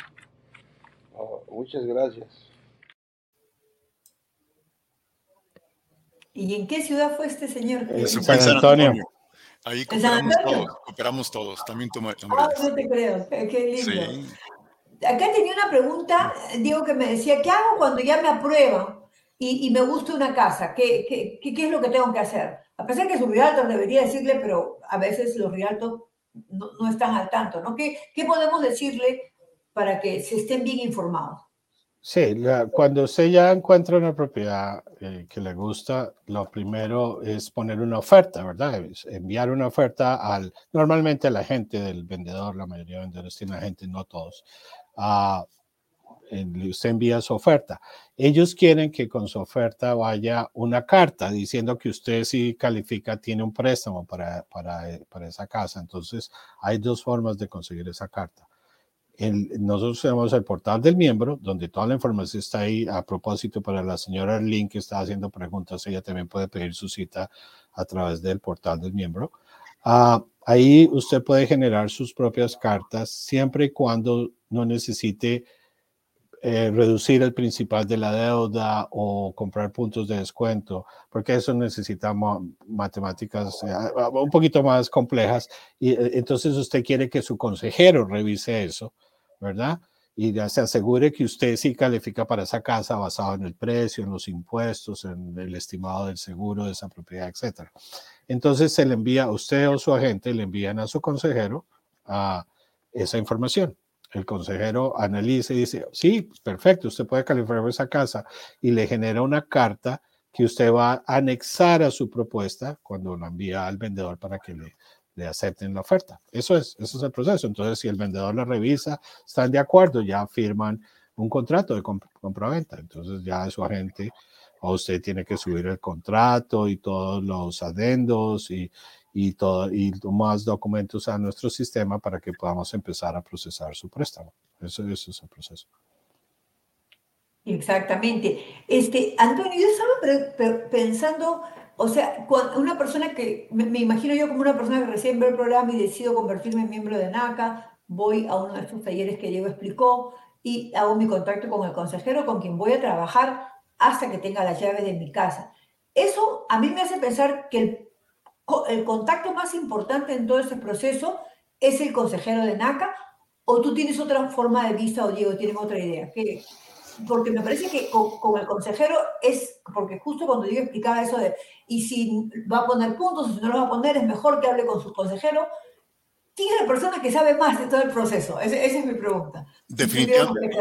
S6: Oh, muchas gracias.
S2: ¿Y en qué ciudad fue este señor?
S3: En San, Antonio. Ahí cooperamos todos, cooperamos todos. También tu
S2: Ah, no te creo. Qué lindo. Acá tenía una pregunta, Diego, que me decía, ¿qué hago cuando ya me aprueban y, me gusta una casa? ¿Qué, qué, qué, es lo que tengo que hacer? A pesar que su realtor debería decirle, pero a veces los realtors no, no, están al tanto, ¿no? ¿Qué, ¿Qué podemos decirle para que se estén bien informados?
S4: Sí, cuando usted ya encuentra una propiedad eh, que le gusta, lo primero es poner una oferta, ¿verdad? enviar una oferta al, normalmente a la gente del vendedor, la mayoría de vendedores tienen gente, no todos. Uh, usted envía su oferta. Ellos quieren que con su oferta vaya una carta diciendo que usted si califica tiene un préstamo para, para, para esa casa. Entonces, hay dos formas de conseguir esa carta nosotros tenemos el portal del miembro, donde toda la información está ahí. A propósito, para la señora Link que está haciendo preguntas, ella también puede pedir su cita a través del portal del miembro. Ah, ahí usted puede generar sus propias cartas siempre y cuando no necesite eh, reducir el principal de la deuda o comprar puntos de descuento, porque eso necesita matemáticas eh, un poquito más complejas. Y eh, entonces usted quiere que su consejero revise eso ¿verdad? Y ya se asegure que usted sí califica para esa casa basado en el precio, en los impuestos, en el estimado del seguro de esa propiedad, etc. Entonces se le envía a usted o su agente, le envían a su consejero a esa información. El consejero analiza y dice, sí, perfecto, usted puede calificar esa casa y le genera una carta que usted va a anexar a su propuesta cuando la envía al vendedor para que le le acepten la oferta. Eso es, eso es el proceso. Entonces, si el vendedor la revisa, están de acuerdo, ya firman un contrato de compraventa. Entonces, ya su agente o usted tiene que subir el contrato y todos los adendos y, y, todo, y más documentos a nuestro sistema para que podamos empezar a procesar su préstamo. Eso, eso es el proceso.
S2: Exactamente. Este, Antonio, yo estaba pensando o sea, una persona que, me, imagino yo como una persona que recién ve el programa y decido convertirme en miembro de NACA, voy a uno de estos talleres que Diego explicó y hago mi contacto con el consejero con quien voy a trabajar hasta que tenga la llave de mi casa. Eso a mí me hace pensar que el, el contacto más importante en todo este proceso es el consejero de NACA o tú tienes otra forma de vista o Diego tienen otra idea. ¿Qué, porque me parece que con, el consejero es, porque justo cuando yo explicaba eso de, y si va a poner puntos, si no lo va a poner, es mejor que hable con su consejero. ¿Quién es la persona que sabe más de todo el proceso? esa es mi pregunta.
S3: Definitivamente.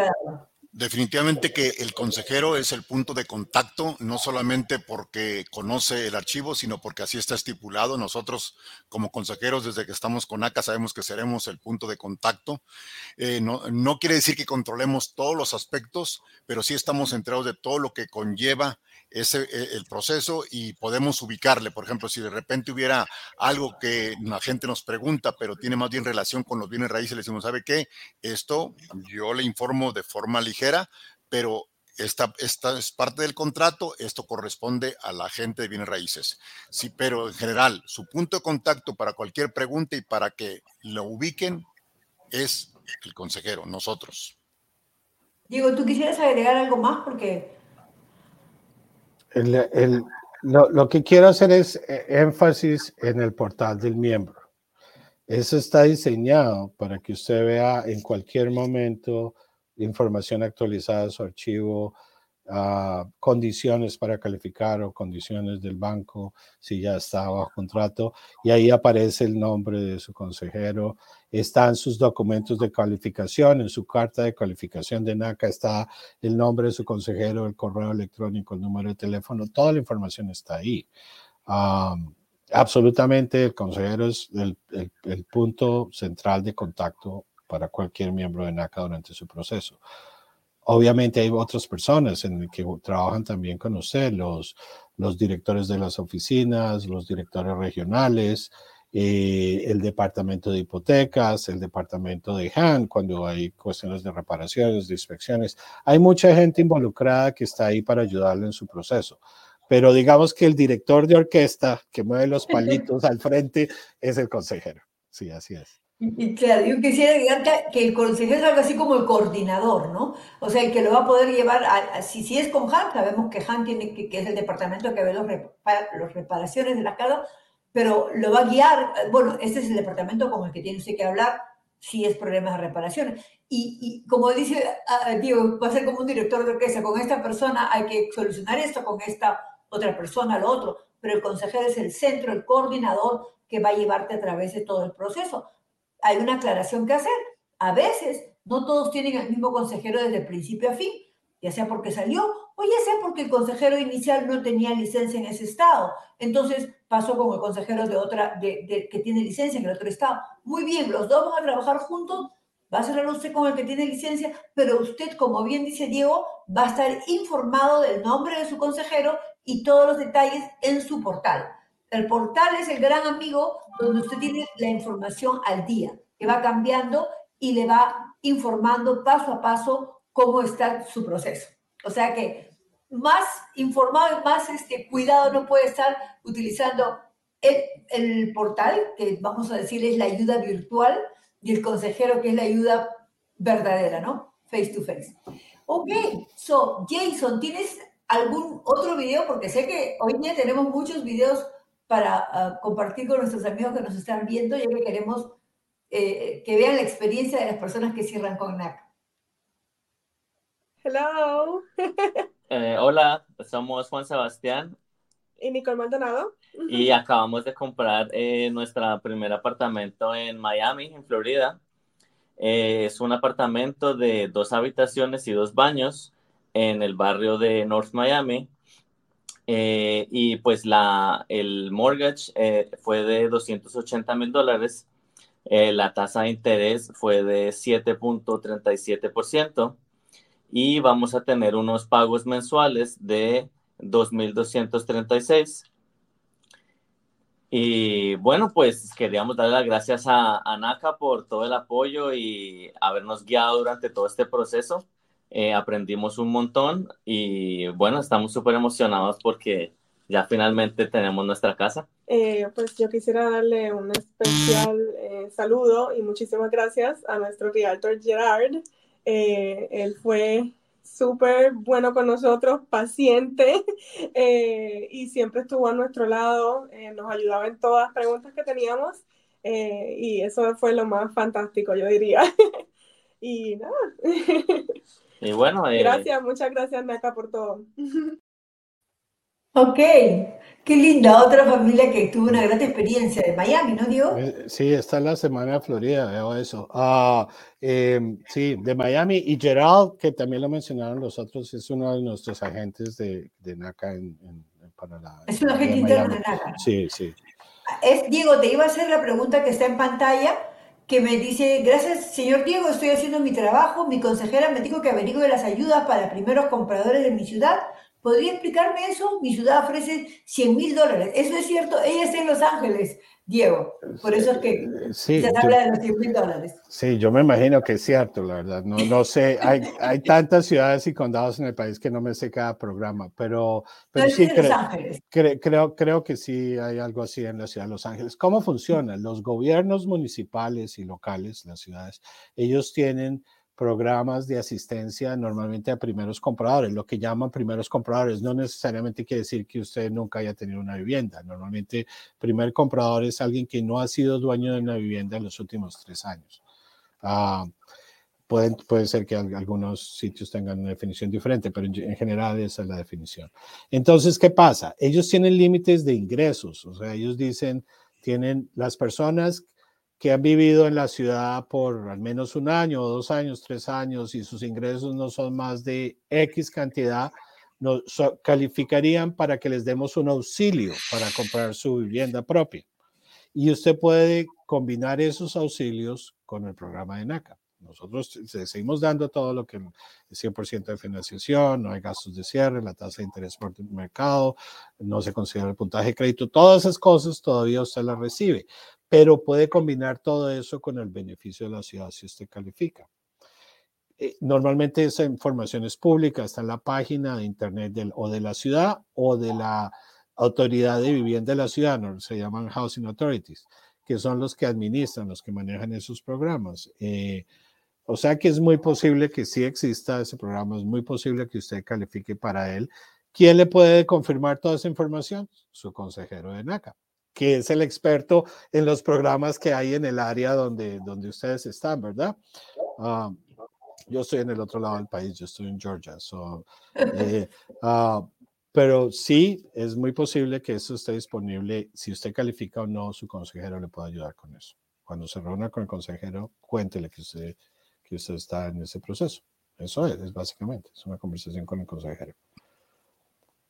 S3: Definitivamente que el consejero es el punto de contacto, no solamente porque conoce el archivo, sino porque así está estipulado. Nosotros como consejeros, desde que estamos con ACA, sabemos que seremos el punto de contacto. Eh, no, no, quiere decir que controlemos todos los aspectos, pero sí estamos enterados de todo lo que conlleva ese, e, el proceso y podemos ubicarle. Por ejemplo, si de repente hubiera algo que la gente nos pregunta, pero tiene más bien relación con los bienes raíces, le decimos, ¿sabe qué? Esto yo le informo de forma ligera, pero esta, esta es parte del contrato, esto corresponde a la gente de bienes raíces. Sí, pero en general, su punto de contacto para cualquier pregunta y para que lo ubiquen es el consejero, nosotros.
S2: Diego, ¿tú quisieras agregar algo más? Porque...
S4: lo, lo que quiero hacer es eh, énfasis en el portal del miembro. Eso está diseñado para que usted vea en cualquier momento información actualizada su archivo, uh, condiciones para calificar o condiciones del banco si ya está bajo contrato y ahí aparece el nombre de su consejero, están sus documentos de calificación, en su carta de calificación de NACA está el nombre de su consejero, el correo electrónico, el número de teléfono, toda la información está ahí. Um, absolutamente el consejero es el, el, el punto central de contacto para cualquier miembro de NACA durante su proceso. Obviamente hay otras personas en que trabajan también con usted, los, los directores de las oficinas, los directores regionales, eh, el departamento de hipotecas, el departamento de HAN, cuando hay cuestiones de reparaciones, de inspecciones. Hay mucha gente involucrada que está ahí para ayudarle en su proceso. Pero digamos que el director de orquesta que mueve los palitos al frente es el consejero. Sí, así es.
S2: Y, claro, yo quisiera agregar que, el consejero es algo así como el coordinador, ¿no? O sea, el que lo va a poder llevar, a, si, si es con Han, sabemos que Han tiene que, que es el departamento que ve los, los reparaciones de la casa, pero lo va a guiar, bueno, este es el departamento con el que tiene usted que hablar si es problemas de reparaciones. Y, y como dice Diego, va a ser como un director de orquesta, con esta persona hay que solucionar esto, con esta otra persona lo otro, pero el consejero es el centro, el coordinador que va a llevarte a través de todo el proceso hay una aclaración que hacer. A veces no todos tienen el mismo consejero desde el principio a fin, ya sea porque salió o ya sea porque el consejero inicial no tenía licencia en ese estado. Entonces pasó con el consejero de otra, de, que tiene licencia en el otro estado. Muy bien, los dos van a trabajar juntos, va a ser usted con el que tiene licencia, pero usted, como bien dice Diego, va a estar informado del nombre de su consejero y todos los detalles en su portal. El portal es el gran amigo donde usted tiene la información al día, que va cambiando y le va informando paso a paso cómo está su proceso. O sea que más informado y más este, cuidado no puede estar utilizando el, el portal, que vamos a decir es la ayuda virtual, y el consejero, que es la ayuda verdadera, ¿no? Face to face. Ok, so Jason, ¿tienes algún otro video? Porque sé que hoy día tenemos muchos videos para uh, compartir con nuestros amigos que nos están viendo, ya que queremos eh, que vean la experiencia de las personas que cierran con NAC.
S7: Hello.
S8: eh, hola, somos Juan Sebastián.
S7: Y Nicole Maldonado.
S8: Y acabamos de comprar eh, nuestro primer apartamento en Miami, en Florida. Eh, es un apartamento de dos habitaciones y dos baños en el barrio de North Miami. Eh, y pues la, el mortgage eh, fue de 280 mil dólares. Eh, la tasa de interés fue de 7.37% y vamos a tener unos pagos mensuales de 2.236. Y bueno, pues queríamos darle las gracias a, a NACA por todo el apoyo y habernos guiado durante todo este proceso. Eh, aprendimos un montón y bueno, estamos súper emocionados porque ya finalmente tenemos nuestra casa.
S7: Eh, pues yo quisiera darle un especial eh, saludo y muchísimas gracias a nuestro realtor Gerard. él fue súper bueno con nosotros, paciente y siempre estuvo a nuestro lado, nos ayudaba en todas las preguntas que teníamos y eso fue lo más fantástico, yo diría. y nada.
S8: Y bueno,
S7: eh, gracias, muchas gracias, Naka, por todo.
S2: Ok, qué linda, otra familia que tuvo una gran experiencia de Miami, ¿no, Diego?
S4: Eh, sí, está en la semana de Florida, veo eso. Ah, em, sí, de Miami y Gerald, que también lo mencionaron los otros, es uno de nuestros agentes de, de NACA en, para la...
S2: Es un agente interno de NACA.
S4: Sí, sí.
S2: Es, Diego, te iba a hacer la pregunta que está en pantalla que me dice, gracias señor Diego, estoy haciendo mi trabajo, mi consejera me dijo que averigüe las ayudas para primeros compradores de mi ciudad ¿Podría explicarme eso? Mi ciudad ofrece 100 mil dólares. Eso es cierto. Ella está en Los Ángeles, Diego. Por eso es que
S4: sí,
S2: se habla de los 100 mil dólares.
S4: Sí, yo me imagino que es cierto, la verdad. No, no sé, hay, hay tantas ciudades y condados en el país que no me sé cada programa, pero, pero sí creo, creo, creo que sí hay algo así en la ciudad de Los Ángeles. ¿Cómo funciona? Los gobiernos municipales y locales, las ciudades, ellos tienen programas de asistencia normalmente a primeros compradores. Lo que llaman primeros compradores no necesariamente quiere decir que usted nunca haya tenido una vivienda. Normalmente, primer comprador es alguien que no ha sido dueño de una vivienda en los últimos tres años. Uh, pueden, puede ser que algunos sitios tengan una definición diferente, pero en, en, general esa es la definición. Entonces, ¿qué pasa? Ellos tienen límites de ingresos, o sea, ellos dicen, tienen las personas que han vivido en la ciudad por al menos un año, dos años, tres años y sus ingresos no son más de X cantidad, nos calificarían para que les demos un auxilio para comprar su vivienda propia. Y usted puede combinar esos auxilios con el programa de NACA. Nosotros seguimos dando todo lo que es 100% de financiación, no hay gastos de cierre, la tasa de interés por el mercado, no se considera el puntaje de crédito, todas esas cosas todavía usted las recibe pero puede combinar todo eso con el beneficio de la ciudad si usted califica. Eh, normalmente esa información es pública, está en la página de internet del, o de la ciudad o de la autoridad de vivienda de la ciudad, ¿no? se llaman Housing Authorities, que son los que administran, los que manejan esos programas. Eh, o sea que es muy posible que sí exista ese programa, es muy posible que usted califique para él. ¿Quién le puede confirmar toda esa información? Su consejero de NACA que es el experto en los programas que hay en el área donde, donde ustedes están, ¿verdad? Ah, yo estoy en el otro lado del país, yo estoy en Georgia. Eh, ah, pero sí, es muy posible que eso esté disponible. Si usted califica o no, su consejero le puede ayudar con eso. Cuando se reúna con el consejero, cuéntele que usted, que usted está en ese proceso. Eso es, es básicamente, es una conversación con el consejero.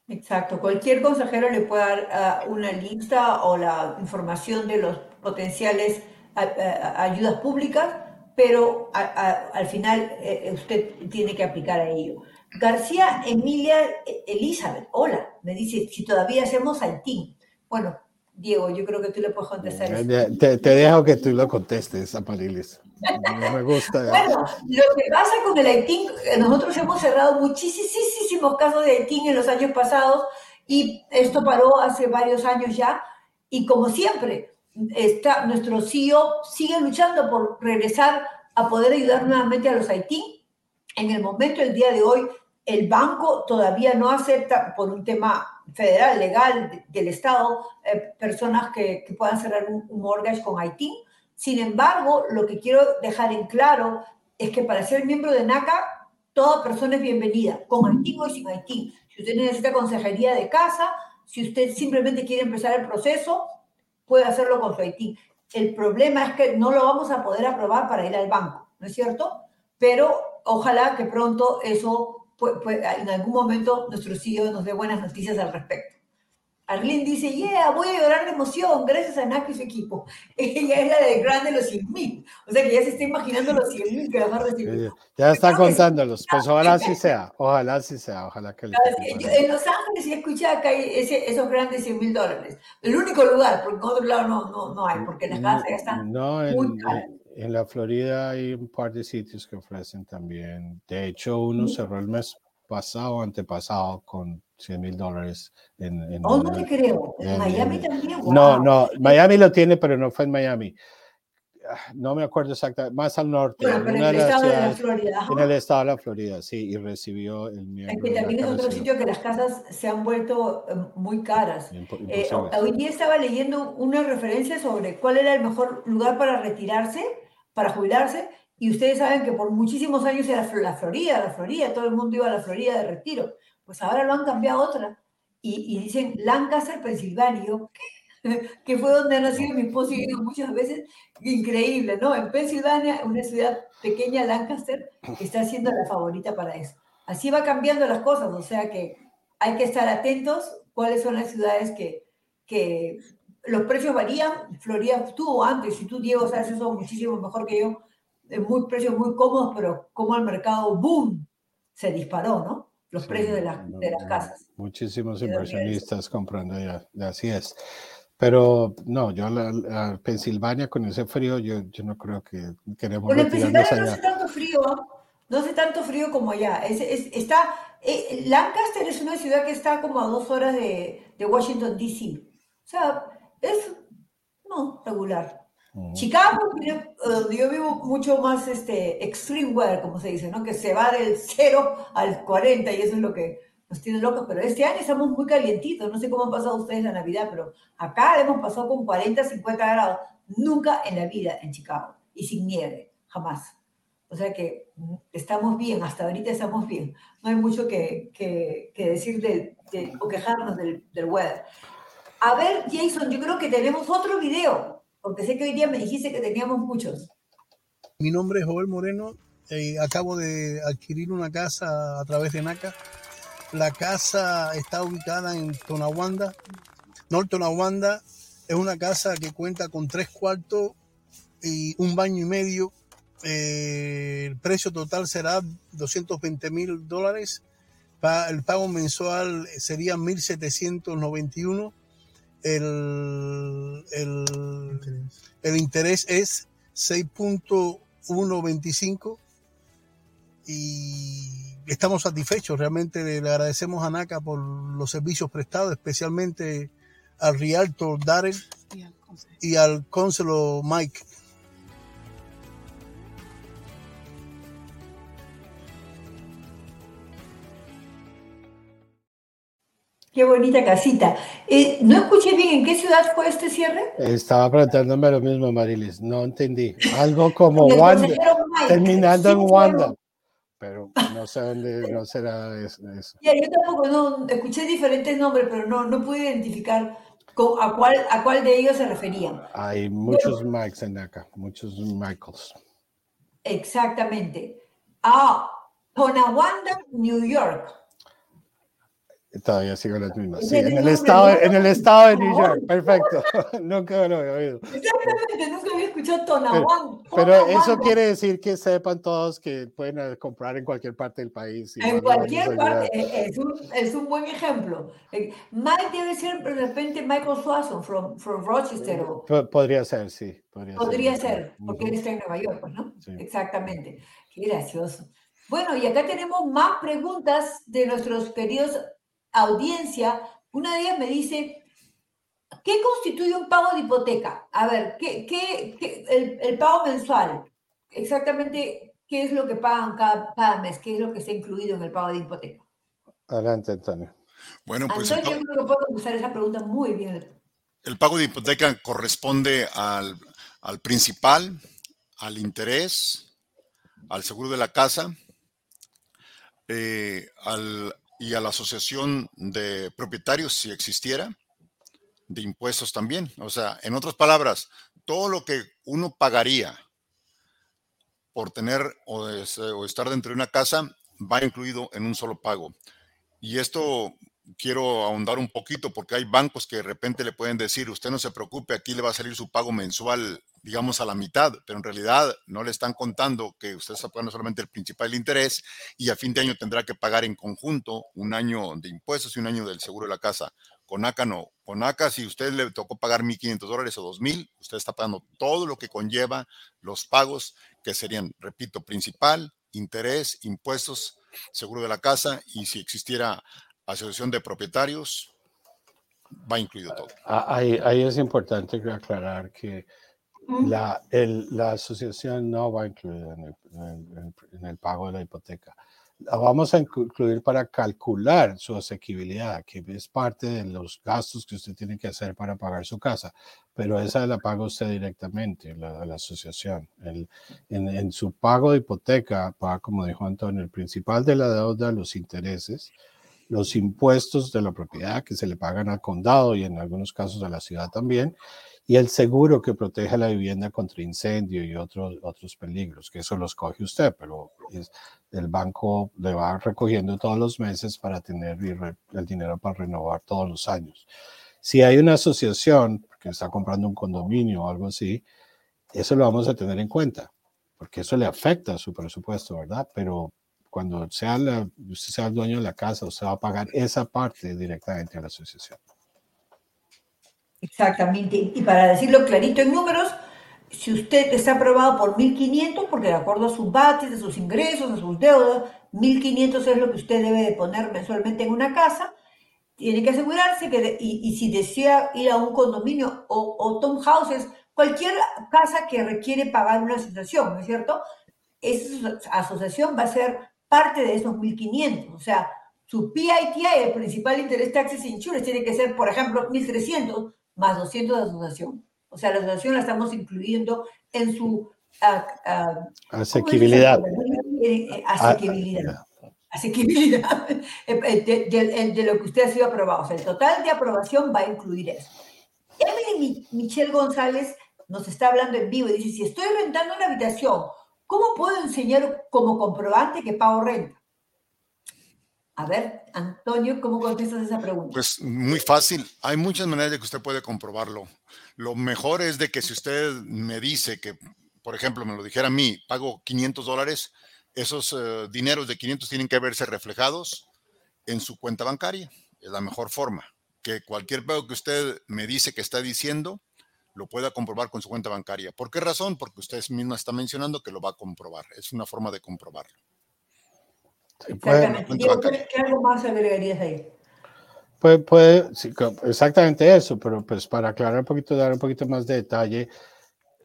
S2: Exacto, cualquier consejero le puede dar ah, una lista o la información de los potenciales ayudas públicas, pero al final eh, usted tiene que aplicar a ello. García Emilia e, Elizabeth, hola, me dice si todavía hacemos Haití. Bueno, Diego, yo creo que tú le puedes contestar eso.
S4: Te, te dejo que tú lo contestes, Amarilis. No me gusta.
S2: bueno, lo que pasa con el Haití, nosotros hemos cerrado muchísimos casos de Haití en los años pasados y esto paró hace varios años ya. Y como siempre, está, nuestro CEO sigue luchando por regresar a poder ayudar nuevamente a los Haití. En el momento, el día de hoy, el banco todavía no acepta, por un tema federal, legal, del Estado, eh, personas que, que, puedan cerrar un, un mortgage con Haití sin embargo, lo que quiero dejar en claro es que para ser miembro de NACA, toda persona es bienvenida, con Haití o sin Haití. Si usted necesita consejería de casa, si usted simplemente quiere empezar el proceso, puede hacerlo con su Haití. El problema es que no lo vamos a poder aprobar para ir al banco, ¿no es cierto? Pero ojalá que pronto eso, en algún momento, nuestro CEO nos dé buenas noticias al respecto. Arlene dice, yeah, voy a llorar de emoción, gracias a NAC y su equipo. Ella es la de grande los 100 mil. O sea que ya se está imaginando los 100 mil que va a recibir.
S4: Ya está contándolos. Pues ojalá sí sea. Ojalá sí sea. Ojalá que
S2: En Los Ángeles sí escuché acá ese, esos grandes 100 mil dólares. El único lugar, porque en otro lado no, no, no hay, porque las casas ya están
S4: no,
S2: en, muy caras.
S4: En la Florida hay un par de sitios que ofrecen también. De hecho, uno cerró el mes pasado, antepasado, con 100 mil dólares en, en,
S2: Oh, no te creo. En, Miami también.
S4: No, no, Miami lo tiene, pero no fue en Miami. Ah, no me acuerdo exactamente, más al norte.
S2: Bueno, pero en el estado de la Florida.
S4: En el estado de la Florida, sí, y recibió el
S2: miembro. Es que también es otro sitio que las casas se han vuelto eh, muy caras. Eh, hoy día estaba leyendo una referencia sobre cuál era el mejor lugar para retirarse, para jubilarse, y ustedes saben que por muchísimos años era la Florida, la Florida, todo el mundo iba a la Florida de retiro. Pues ahora lo han cambiado a otra. Y, dicen Lancaster, Pensilvania. que fue donde ha nacido mi esposo y digo muchas veces, increíble, ¿no? En Pensilvania, una ciudad pequeña, Lancaster, que está siendo la favorita para eso. Así va cambiando las cosas, o sea que hay que estar atentos cuáles son las ciudades que, que los precios varían. Florida estuvo antes, si tú, Diego, sabes eso muchísimo mejor que yo, muy precios muy cómodos, pero como el mercado, boom, se disparó, ¿no? los precios de, de, las casas.
S4: Muchísimos inversionistas comprando ya, así es. Pero no, yo la, Pensilvania con ese frío, yo, yo no creo que queremos
S2: bueno, Pensilvania no hace tanto frío, no hace tanto frío como allá. Es, está, eh, Lancaster es una ciudad que está como a dos horas de, de Washington, D.C. O sea, es, no, regular. Chicago, donde yo vivo mucho más este, extreme weather, como se dice, ¿no? Que se va del 0 al 40 y eso es lo que nos tiene locos. Pero este año estamos muy calientitos. No sé cómo han pasado ustedes la Navidad, pero acá hemos pasado con 40, 50 grados. Nunca en la vida en Chicago. Y sin nieve, jamás. O sea que mm, estamos bien, hasta ahorita estamos bien. No hay mucho que, que, decir del, o quejarnos del, del weather. A ver, Jason, yo creo que tenemos otro video porque sé que hoy día me dijiste que teníamos muchos.
S9: Mi nombre es Joel Moreno, eh, acabo de adquirir una casa a través de NACA. La casa está ubicada en Tonawanda, North Tonawanda. Es una casa que cuenta con tres cuartos y un baño y medio. Eh, el precio total será 220 mil dólares. El pago mensual sería 1.791 el, el, interés es 6.125 y estamos satisfechos. Realmente le agradecemos a NACA por los servicios prestados, especialmente al Rialto Darrell y al conselo Mike.
S2: Qué bonita casita. Eh, no escuché bien, ¿en qué ciudad fue este cierre?
S4: Estaba preguntándome lo mismo, Marilis. No entendí. Algo como Wanda, terminando en Wanda. Pero no sé dónde, no será eso.
S2: yo tampoco, no, escuché diferentes nombres, pero no, no pude identificar a, cuál, a cuál de ellos se referían.
S4: Hay muchos Mikes en acá, muchos Michaels.
S2: Exactamente. Ah, Tonawanda, New York.
S4: Todavía sigo las mismas. Sí, en el, estado, en el estado de New York. Perfecto. nunca lo había oído.
S2: Exactamente, nunca había escuchado Tonawan.
S4: Pero, eso quiere decir que sepan todos que pueden eh, comprar en cualquier parte del país.
S2: En cualquier parte. Eh, es un, es un, buen ejemplo. Eh, Mike debe ser de repente Michael Swanson from, from Rochester.
S4: Podría ser, sí.
S2: Podría, podría ser, porque él está en Nueva York, pues, ¿no? Exactamente. Qué gracioso. Bueno, y acá tenemos más preguntas de nuestros queridos audiencia, una de ellas me dice, ¿qué constituye un pago de hipoteca? A ver, ¿qué, qué, el, pago mensual? Exactamente, ¿qué es lo que pagan cada, mes? ¿Qué es lo que está incluido en el pago de hipoteca?
S4: Adelante, Antonio.
S3: Bueno, pues
S2: Antonio, yo creo que puedo usar esa pregunta muy bien.
S3: El pago de hipoteca corresponde al, al principal, al interés, al seguro de la casa, eh, al, y a la asociación de propietarios, si existiera, de impuestos también. O sea, en otras palabras, todo lo que uno pagaría por tener o, estar dentro de una casa va incluido en un solo pago. Y esto quiero ahondar un poquito porque hay bancos que de repente le pueden decir, usted no se preocupe, aquí le va a salir su pago mensual, digamos, a la mitad, pero en realidad no le están contando que usted está pagando solamente el principal interés y a fin de año tendrá que pagar en conjunto un año de impuestos y un año del seguro de la casa. Con ACA no. Con ACA, si usted le tocó pagar 1.500 dólares o 2.000, usted está pagando todo lo que conlleva los pagos, que serían, repito, principal, interés, impuestos, seguro de la casa y si existiera asociación de propietarios, va incluido todo.
S4: Ah, ahí, ahí es importante aclarar que la, la asociación no va en el, en, el, pago de la hipoteca. La vamos a incluir para calcular su asequibilidad, que es parte de los gastos que usted tiene que hacer para pagar su casa, pero esa la paga usted directamente, la, la asociación. En, su pago de hipoteca, va, como dijo Antonio, el principal de la deuda, los intereses, los impuestos de la propiedad que se le pagan al condado y en algunos casos a la ciudad también, y el seguro que protege la vivienda contra incendio y otros, otros peligros, que eso los coge usted, pero el banco le va recogiendo todos los meses para tener el dinero para renovar todos los años. Si hay una asociación que está comprando un condominio o algo así, eso lo vamos a tener en cuenta, porque eso le afecta a su presupuesto, ¿verdad? Pero cuando sea la, usted sea el dueño de la casa, usted va a pagar esa parte directamente a la asociación.
S2: Exactamente. Y para decirlo clarito en números, si usted está aprobado por 1.500, porque de acuerdo a sus bates, a sus ingresos, a sus deudas, 1.500 es lo que usted debe de poner mensualmente en una casa, tiene que asegurarse que, y, si desea ir a un condominio o, o Tom Houses, cualquier casa que requiere pagar una asociación, ¿no es cierto? Esa asociación va a ser parte de esos 1.500. O sea, su PITI, el principal interés taxes insurance, tiene que ser, por ejemplo, 1.300 más 200 de asociación. O sea, la asociación la estamos incluyendo en su...
S4: asequibilidad.
S2: asequibilidad. Asequibilidad de, lo que usted ha sido aprobado. O sea, el total de aprobación va a incluir eso. Emily Michelle González nos está hablando en vivo y dice, si estoy rentando una habitación, ¿cómo puedo enseñar como comprobante que pago renta? A ver, Antonio, ¿cómo contestas esa pregunta?
S3: Pues muy fácil. Hay muchas maneras de que usted puede comprobarlo. Lo mejor es de que si usted me dice que, por ejemplo, me lo dijera a mí, pago 500 dólares, esos eh, dineros de 500 tienen que verse reflejados en su cuenta bancaria. Es la mejor forma. Que cualquier pago que usted me dice que está diciendo, lo pueda comprobar con su cuenta bancaria. ¿Por qué razón? Porque usted misma está mencionando que lo va a comprobar. Es una forma de comprobarlo.
S2: Exactamente. ¿qué, algo más agregarías ahí?
S4: Puede, puede exactamente eso, pero pues para aclarar un poquito, dar un poquito más de detalle,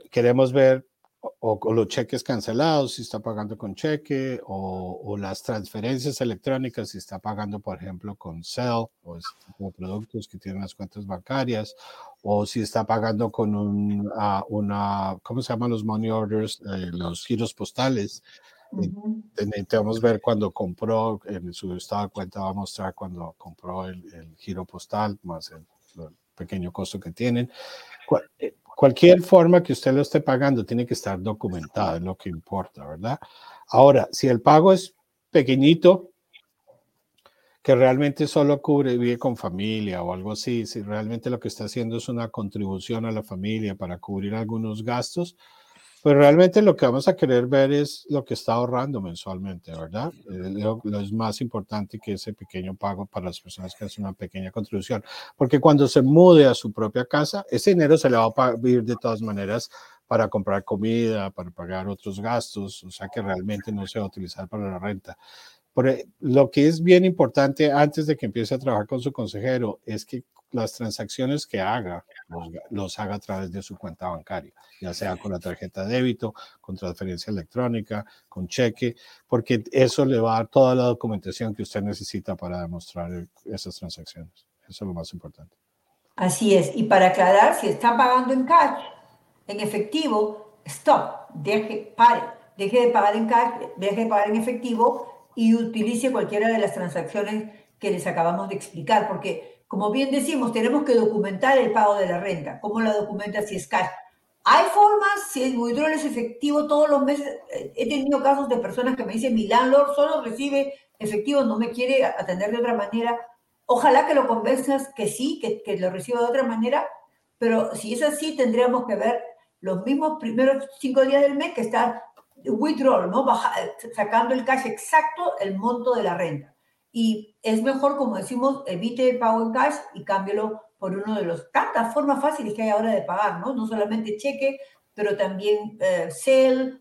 S4: queremos ver o, los cheques cancelados, si está pagando con cheque, o, o, las transferencias electrónicas, si está pagando, por ejemplo, con Cell, o este productos que tienen las cuentas bancarias, o si está pagando con un, uh, una, ¿cómo se llaman los money orders? Eh, los giros postales. Necesitamos ver cuando compró, en su estado de cuenta va a mostrar cuando compró el, giro postal, más el, pequeño costo que tienen. Eh, cualquier forma que usted lo esté pagando tiene que estar documentada, es lo que importa, ¿verdad? Ahora, si el pago es pequeñito, que realmente solo cubre vive con familia o algo así, si realmente lo que está haciendo es una contribución a la familia para cubrir algunos gastos, pues realmente lo que vamos a querer ver es lo que está ahorrando mensualmente, ¿verdad? Eh, lo, es más importante que ese pequeño pago para las personas que hacen una pequeña contribución, porque cuando se mude a su propia casa, ese dinero se le va a ir de todas maneras para comprar comida, para pagar otros gastos, o sea que realmente no se va a utilizar para la renta. Pero lo que es bien importante antes de que empiece a trabajar con su consejero es que las transacciones que haga los, haga a través de su cuenta bancaria, ya sea con la tarjeta de débito, con transferencia electrónica, con cheque, porque eso le va a dar toda la documentación que usted necesita para demostrar esas transacciones. Eso es lo más importante.
S2: Así es. Y para aclarar, si está pagando en cash, en efectivo, stop, deje, pare, deje de pagar en cash, deje de pagar en efectivo y utilice cualquiera de las transacciones que les acabamos de explicar, porque como bien decimos, tenemos que documentar el pago de la renta. ¿Cómo lo documenta si es cash? Hay formas, si el withdrawal es efectivo todos los meses. He tenido casos de personas que me dicen, mi landlord solo recibe efectivo, no me quiere atender de otra manera. Ojalá que lo convenzas que sí, que, que lo reciba de otra manera, pero si es así, tendríamos que ver los mismos primeros cinco días del mes que está withdrawal, ¿no? sacando el cash exacto, el monto de la renta y es mejor, como decimos, evite el pago en cash y cámbielo por uno de los tantas formas fáciles que hay ahora de pagar, ¿no? No solamente cheque, pero también eh,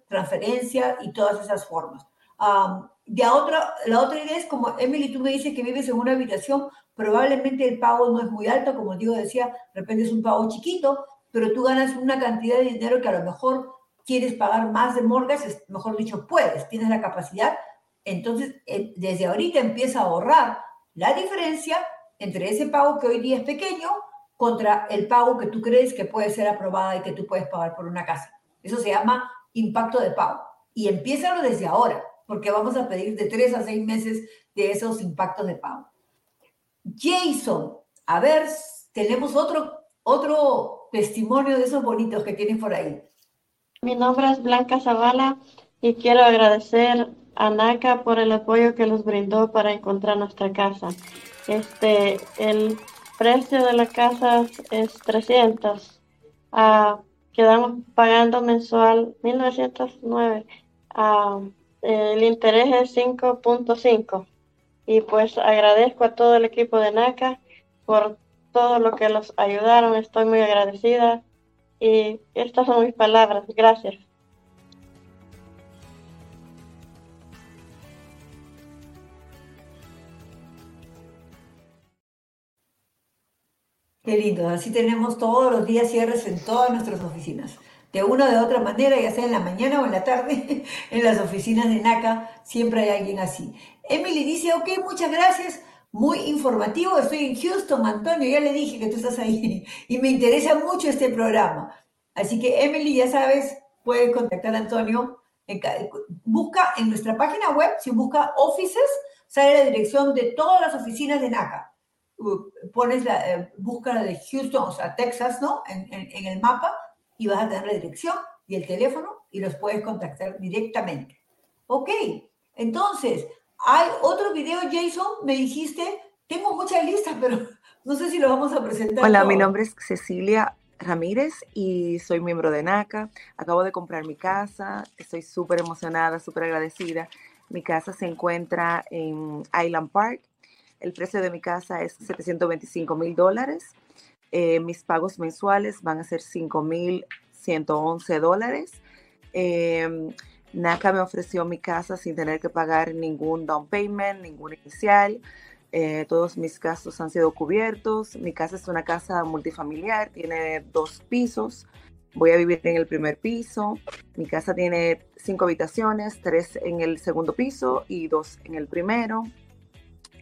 S2: transferencia y todas esas formas. de otra, la otra idea es como, Emily, tú me dices que vives en una habitación, probablemente el pago no es muy alto, como digo, decía, de repente es un pago chiquito, pero tú ganas una cantidad de dinero que a lo mejor quieres pagar más de mortgage, mejor dicho, puedes, tienes la capacidad entonces, eh, desde ahorita empieza a ahorrar la diferencia entre ese pago que hoy día es pequeño contra el pago que tú crees que puede ser aprobada y que tú puedes pagar por una casa. Eso se llama impacto de pago. Y empiézalo desde ahora, porque vamos a pedir de tres a seis meses de esos impactos de pago. Jason, a ver, tenemos otro, otro testimonio de esos bonitos que tienen por ahí.
S10: Mi nombre es Blanca Zavala y quiero agradecer a NACA por el apoyo que nos brindó para encontrar nuestra casa. Este, el precio de la casa es 300. Ah, quedamos pagando mensual 1909. Ah, el interés es 5.5. Y pues agradezco a todo el equipo de NACA por todo lo que los ayudaron. Estoy muy agradecida. Y estas son mis palabras. Gracias.
S2: Qué lindo, así tenemos todos los días cierres en todas nuestras oficinas. De una o de otra manera, ya sea en la mañana o en la tarde, en las oficinas de NACA, siempre hay alguien así. Emily dice, ok, muchas gracias, muy informativo, estoy en Houston, Antonio, ya le dije que tú estás ahí y me interesa mucho este programa. Así que Emily, ya sabes, puedes contactar a Antonio. Busca en nuestra página web, si busca offices, sale la dirección de todas las oficinas de NACA pones la, eh, busca la de Houston, o sea, Texas, ¿no? En, en, el mapa y vas a tener la dirección y el teléfono y los puedes contactar directamente. Ok, entonces, hay otro video, Jason, me dijiste, tengo muchas listas, pero no sé si lo vamos a presentar.
S11: Hola, mi nombre es Cecilia Ramírez y soy miembro de NACA. Acabo de comprar mi casa, estoy súper emocionada, súper agradecida. Mi casa se encuentra en Island Park, el precio de mi casa es 725 mil dólares. Eh, mis pagos mensuales van a ser 5 mil 111 dólares. NACA me ofreció mi casa sin tener que pagar ningún down payment, ningún inicial. Eh, todos mis gastos han sido cubiertos. Mi casa es una casa multifamiliar, tiene dos pisos. Voy a vivir en el primer piso. Mi casa tiene cinco habitaciones, tres en el segundo piso y dos en el primero.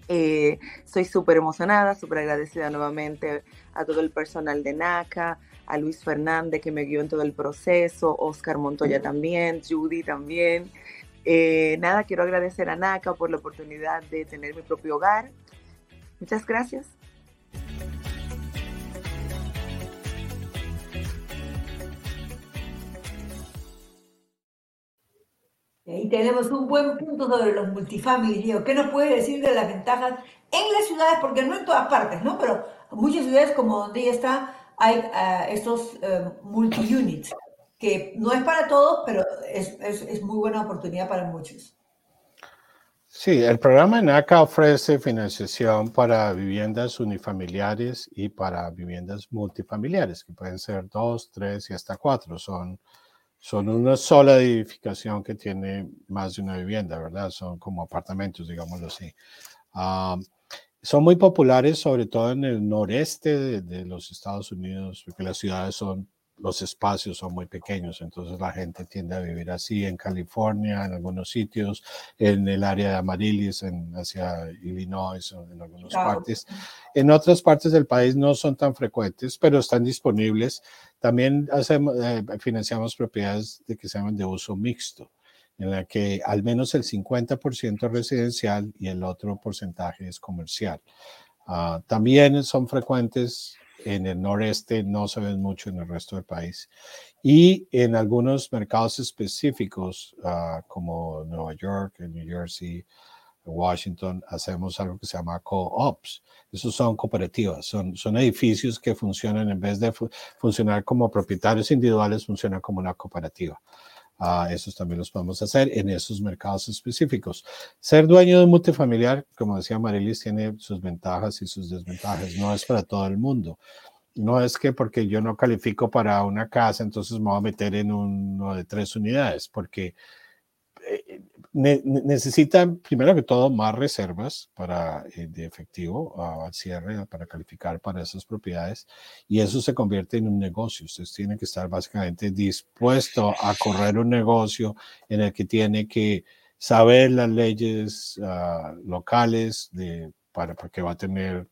S11: Eh, estoy súper emocionada, súper agradecida nuevamente a todo el personal de NACA, a Luis Fernández que me guió en todo el proceso, Oscar Montoya también, Judy también. Eh, nada, quiero agradecer a NACA por la oportunidad de tener mi propio hogar. Muchas gracias.
S2: Y ahí tenemos un buen punto sobre los multifamily, Diego. ¿Qué nos puede decir de las ventajas en las ciudades? Porque no en todas partes, ¿no? Pero muchas ciudades como donde ella está hay uh, estos uh, multi-units, que no es para todos, pero es, es, es, muy buena oportunidad para muchos.
S4: Sí, el programa NACA ofrece financiación para viviendas unifamiliares y para viviendas multifamiliares, que pueden ser dos, tres y hasta cuatro. Son son una sola edificación que tiene más de una vivienda, ¿verdad? Son como apartamentos, digámoslo así. Ah, son muy populares, sobre todo en el noreste de, los Estados Unidos, porque las ciudades son los espacios son muy pequeños, entonces la gente tiende a vivir así en California, en algunos sitios, en el área de Amarilis, en, hacia Illinois, en algunas partes. En otras partes del país no son tan frecuentes, pero están disponibles. También hacemos, eh, financiamos propiedades de que se llaman de uso mixto, en la que al menos el 50% es residencial y el otro porcentaje es comercial. Uh, también son frecuentes en el noreste, no se ven mucho en el resto del país. Y en algunos mercados específicos, uh, como Nueva York, New Jersey, Washington, hacemos algo que se llama co-ops. Esos son cooperativas, son, son edificios que funcionan en vez de fu funcionar como propietarios individuales, funcionan como una cooperativa. Uh, esos también los podemos hacer en esos mercados específicos. Ser dueño de multifamiliar, como decía Marilis, tiene sus ventajas y sus desventajas. No es para todo el mundo. No es que porque yo no califico para una casa, entonces me voy a meter en uno de tres unidades, porque ne necesitan, primero que todo, más reservas para, eh, de efectivo al cierre para calificar para esas propiedades y eso se convierte en un negocio. Ustedes tienen que estar básicamente dispuesto a correr un negocio en el que tiene que saber las leyes uh, locales de, para, porque va a tener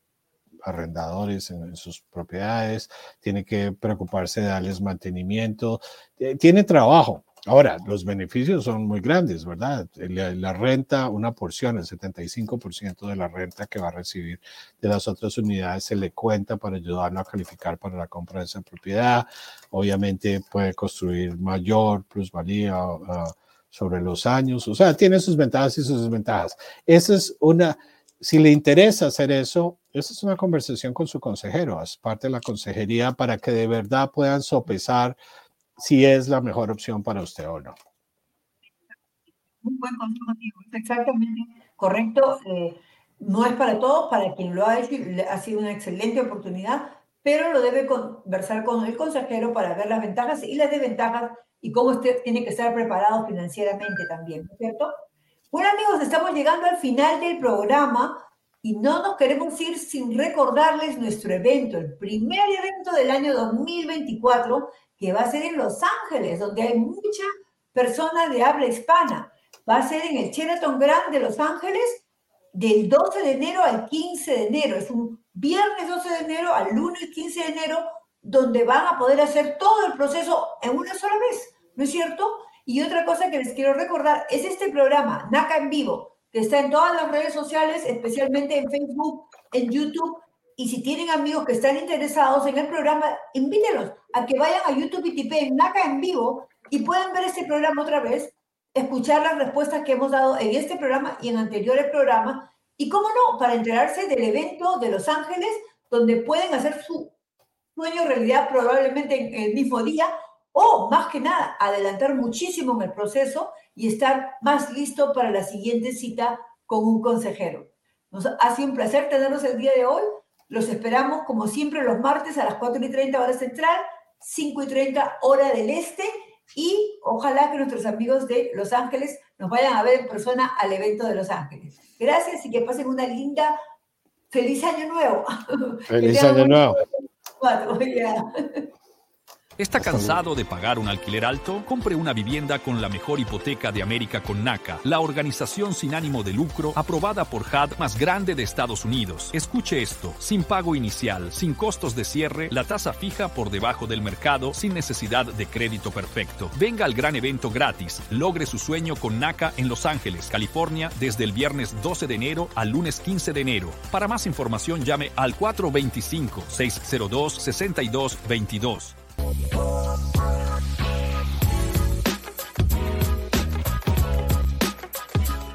S4: arrendadores en, en, sus propiedades, tiene que preocuparse de darles mantenimiento, eh, tiene trabajo, Ahora, los beneficios son muy grandes, ¿verdad? La, la, renta, una porción, el 75% de la renta que va a recibir de las otras unidades se le cuenta para ayudarlo a calificar para la compra de esa propiedad. Obviamente puede construir mayor plusvalía uh, sobre los años. O sea, tiene sus ventajas y sus desventajas. Esa es una, si le interesa hacer eso, esa es una conversación con su consejero, es parte de la consejería para que de verdad puedan sopesar si es la mejor opción para usted o no.
S2: Un buen exactamente correcto. Eh, no es para todos, para quien lo ha hecho ha sido una excelente oportunidad, pero lo debe conversar con el consejero para ver las ventajas y las desventajas y cómo usted tiene que estar preparado financieramente también, ¿no es cierto? Bueno amigos, estamos llegando al final del programa y no nos queremos ir sin recordarles nuestro evento, el primer evento del año 2024, que va a ser en Los Ángeles, donde hay muchas personas de habla hispana. Va a ser en el Sheraton Grand de Los Ángeles del 12 de enero al 15 de enero. Es un viernes 12 de enero al lunes 15 de enero, donde van a poder hacer todo el proceso en una sola vez, ¿no es cierto? Y otra cosa que les quiero recordar es este programa, NACA en vivo, que está en todas las redes sociales, especialmente en Facebook, en YouTube. Y si tienen amigos que están interesados en el programa, invítenlos a que vayan a YouTube y tipen NACA en vivo y puedan ver este programa otra vez, escuchar las respuestas que hemos dado en este programa y en anteriores programas y cómo no, para enterarse del evento de Los Ángeles, donde pueden hacer su sueño realidad probablemente en el mismo día, o más que nada, adelantar muchísimo en el proceso y estar más listo para la siguiente cita con un consejero. Nos ha sido un placer tenerlos el día de hoy. Los esperamos, como siempre, los martes a las 4 y 30 horas central, 5 y 30 hora del este. Y ojalá que nuestros amigos de Los Ángeles nos vayan a ver en persona al evento de Los Ángeles. Gracias y que pasen una linda, feliz año nuevo.
S4: Feliz año nuevo.
S1: ¿Está cansado de pagar un alquiler alto? Compre una vivienda con la mejor hipoteca de América con NACA, la organización sin ánimo de lucro aprobada por HUD más grande de Estados Unidos. Escuche esto, sin pago inicial, sin costos de cierre, la tasa fija por debajo del mercado, sin necesidad de crédito perfecto. Venga al gran evento gratis. Logre su sueño con NACA en Los Ángeles, California, desde el viernes 12 de enero al lunes 15 de enero. Para más información llame al 425 602 6222. Oh.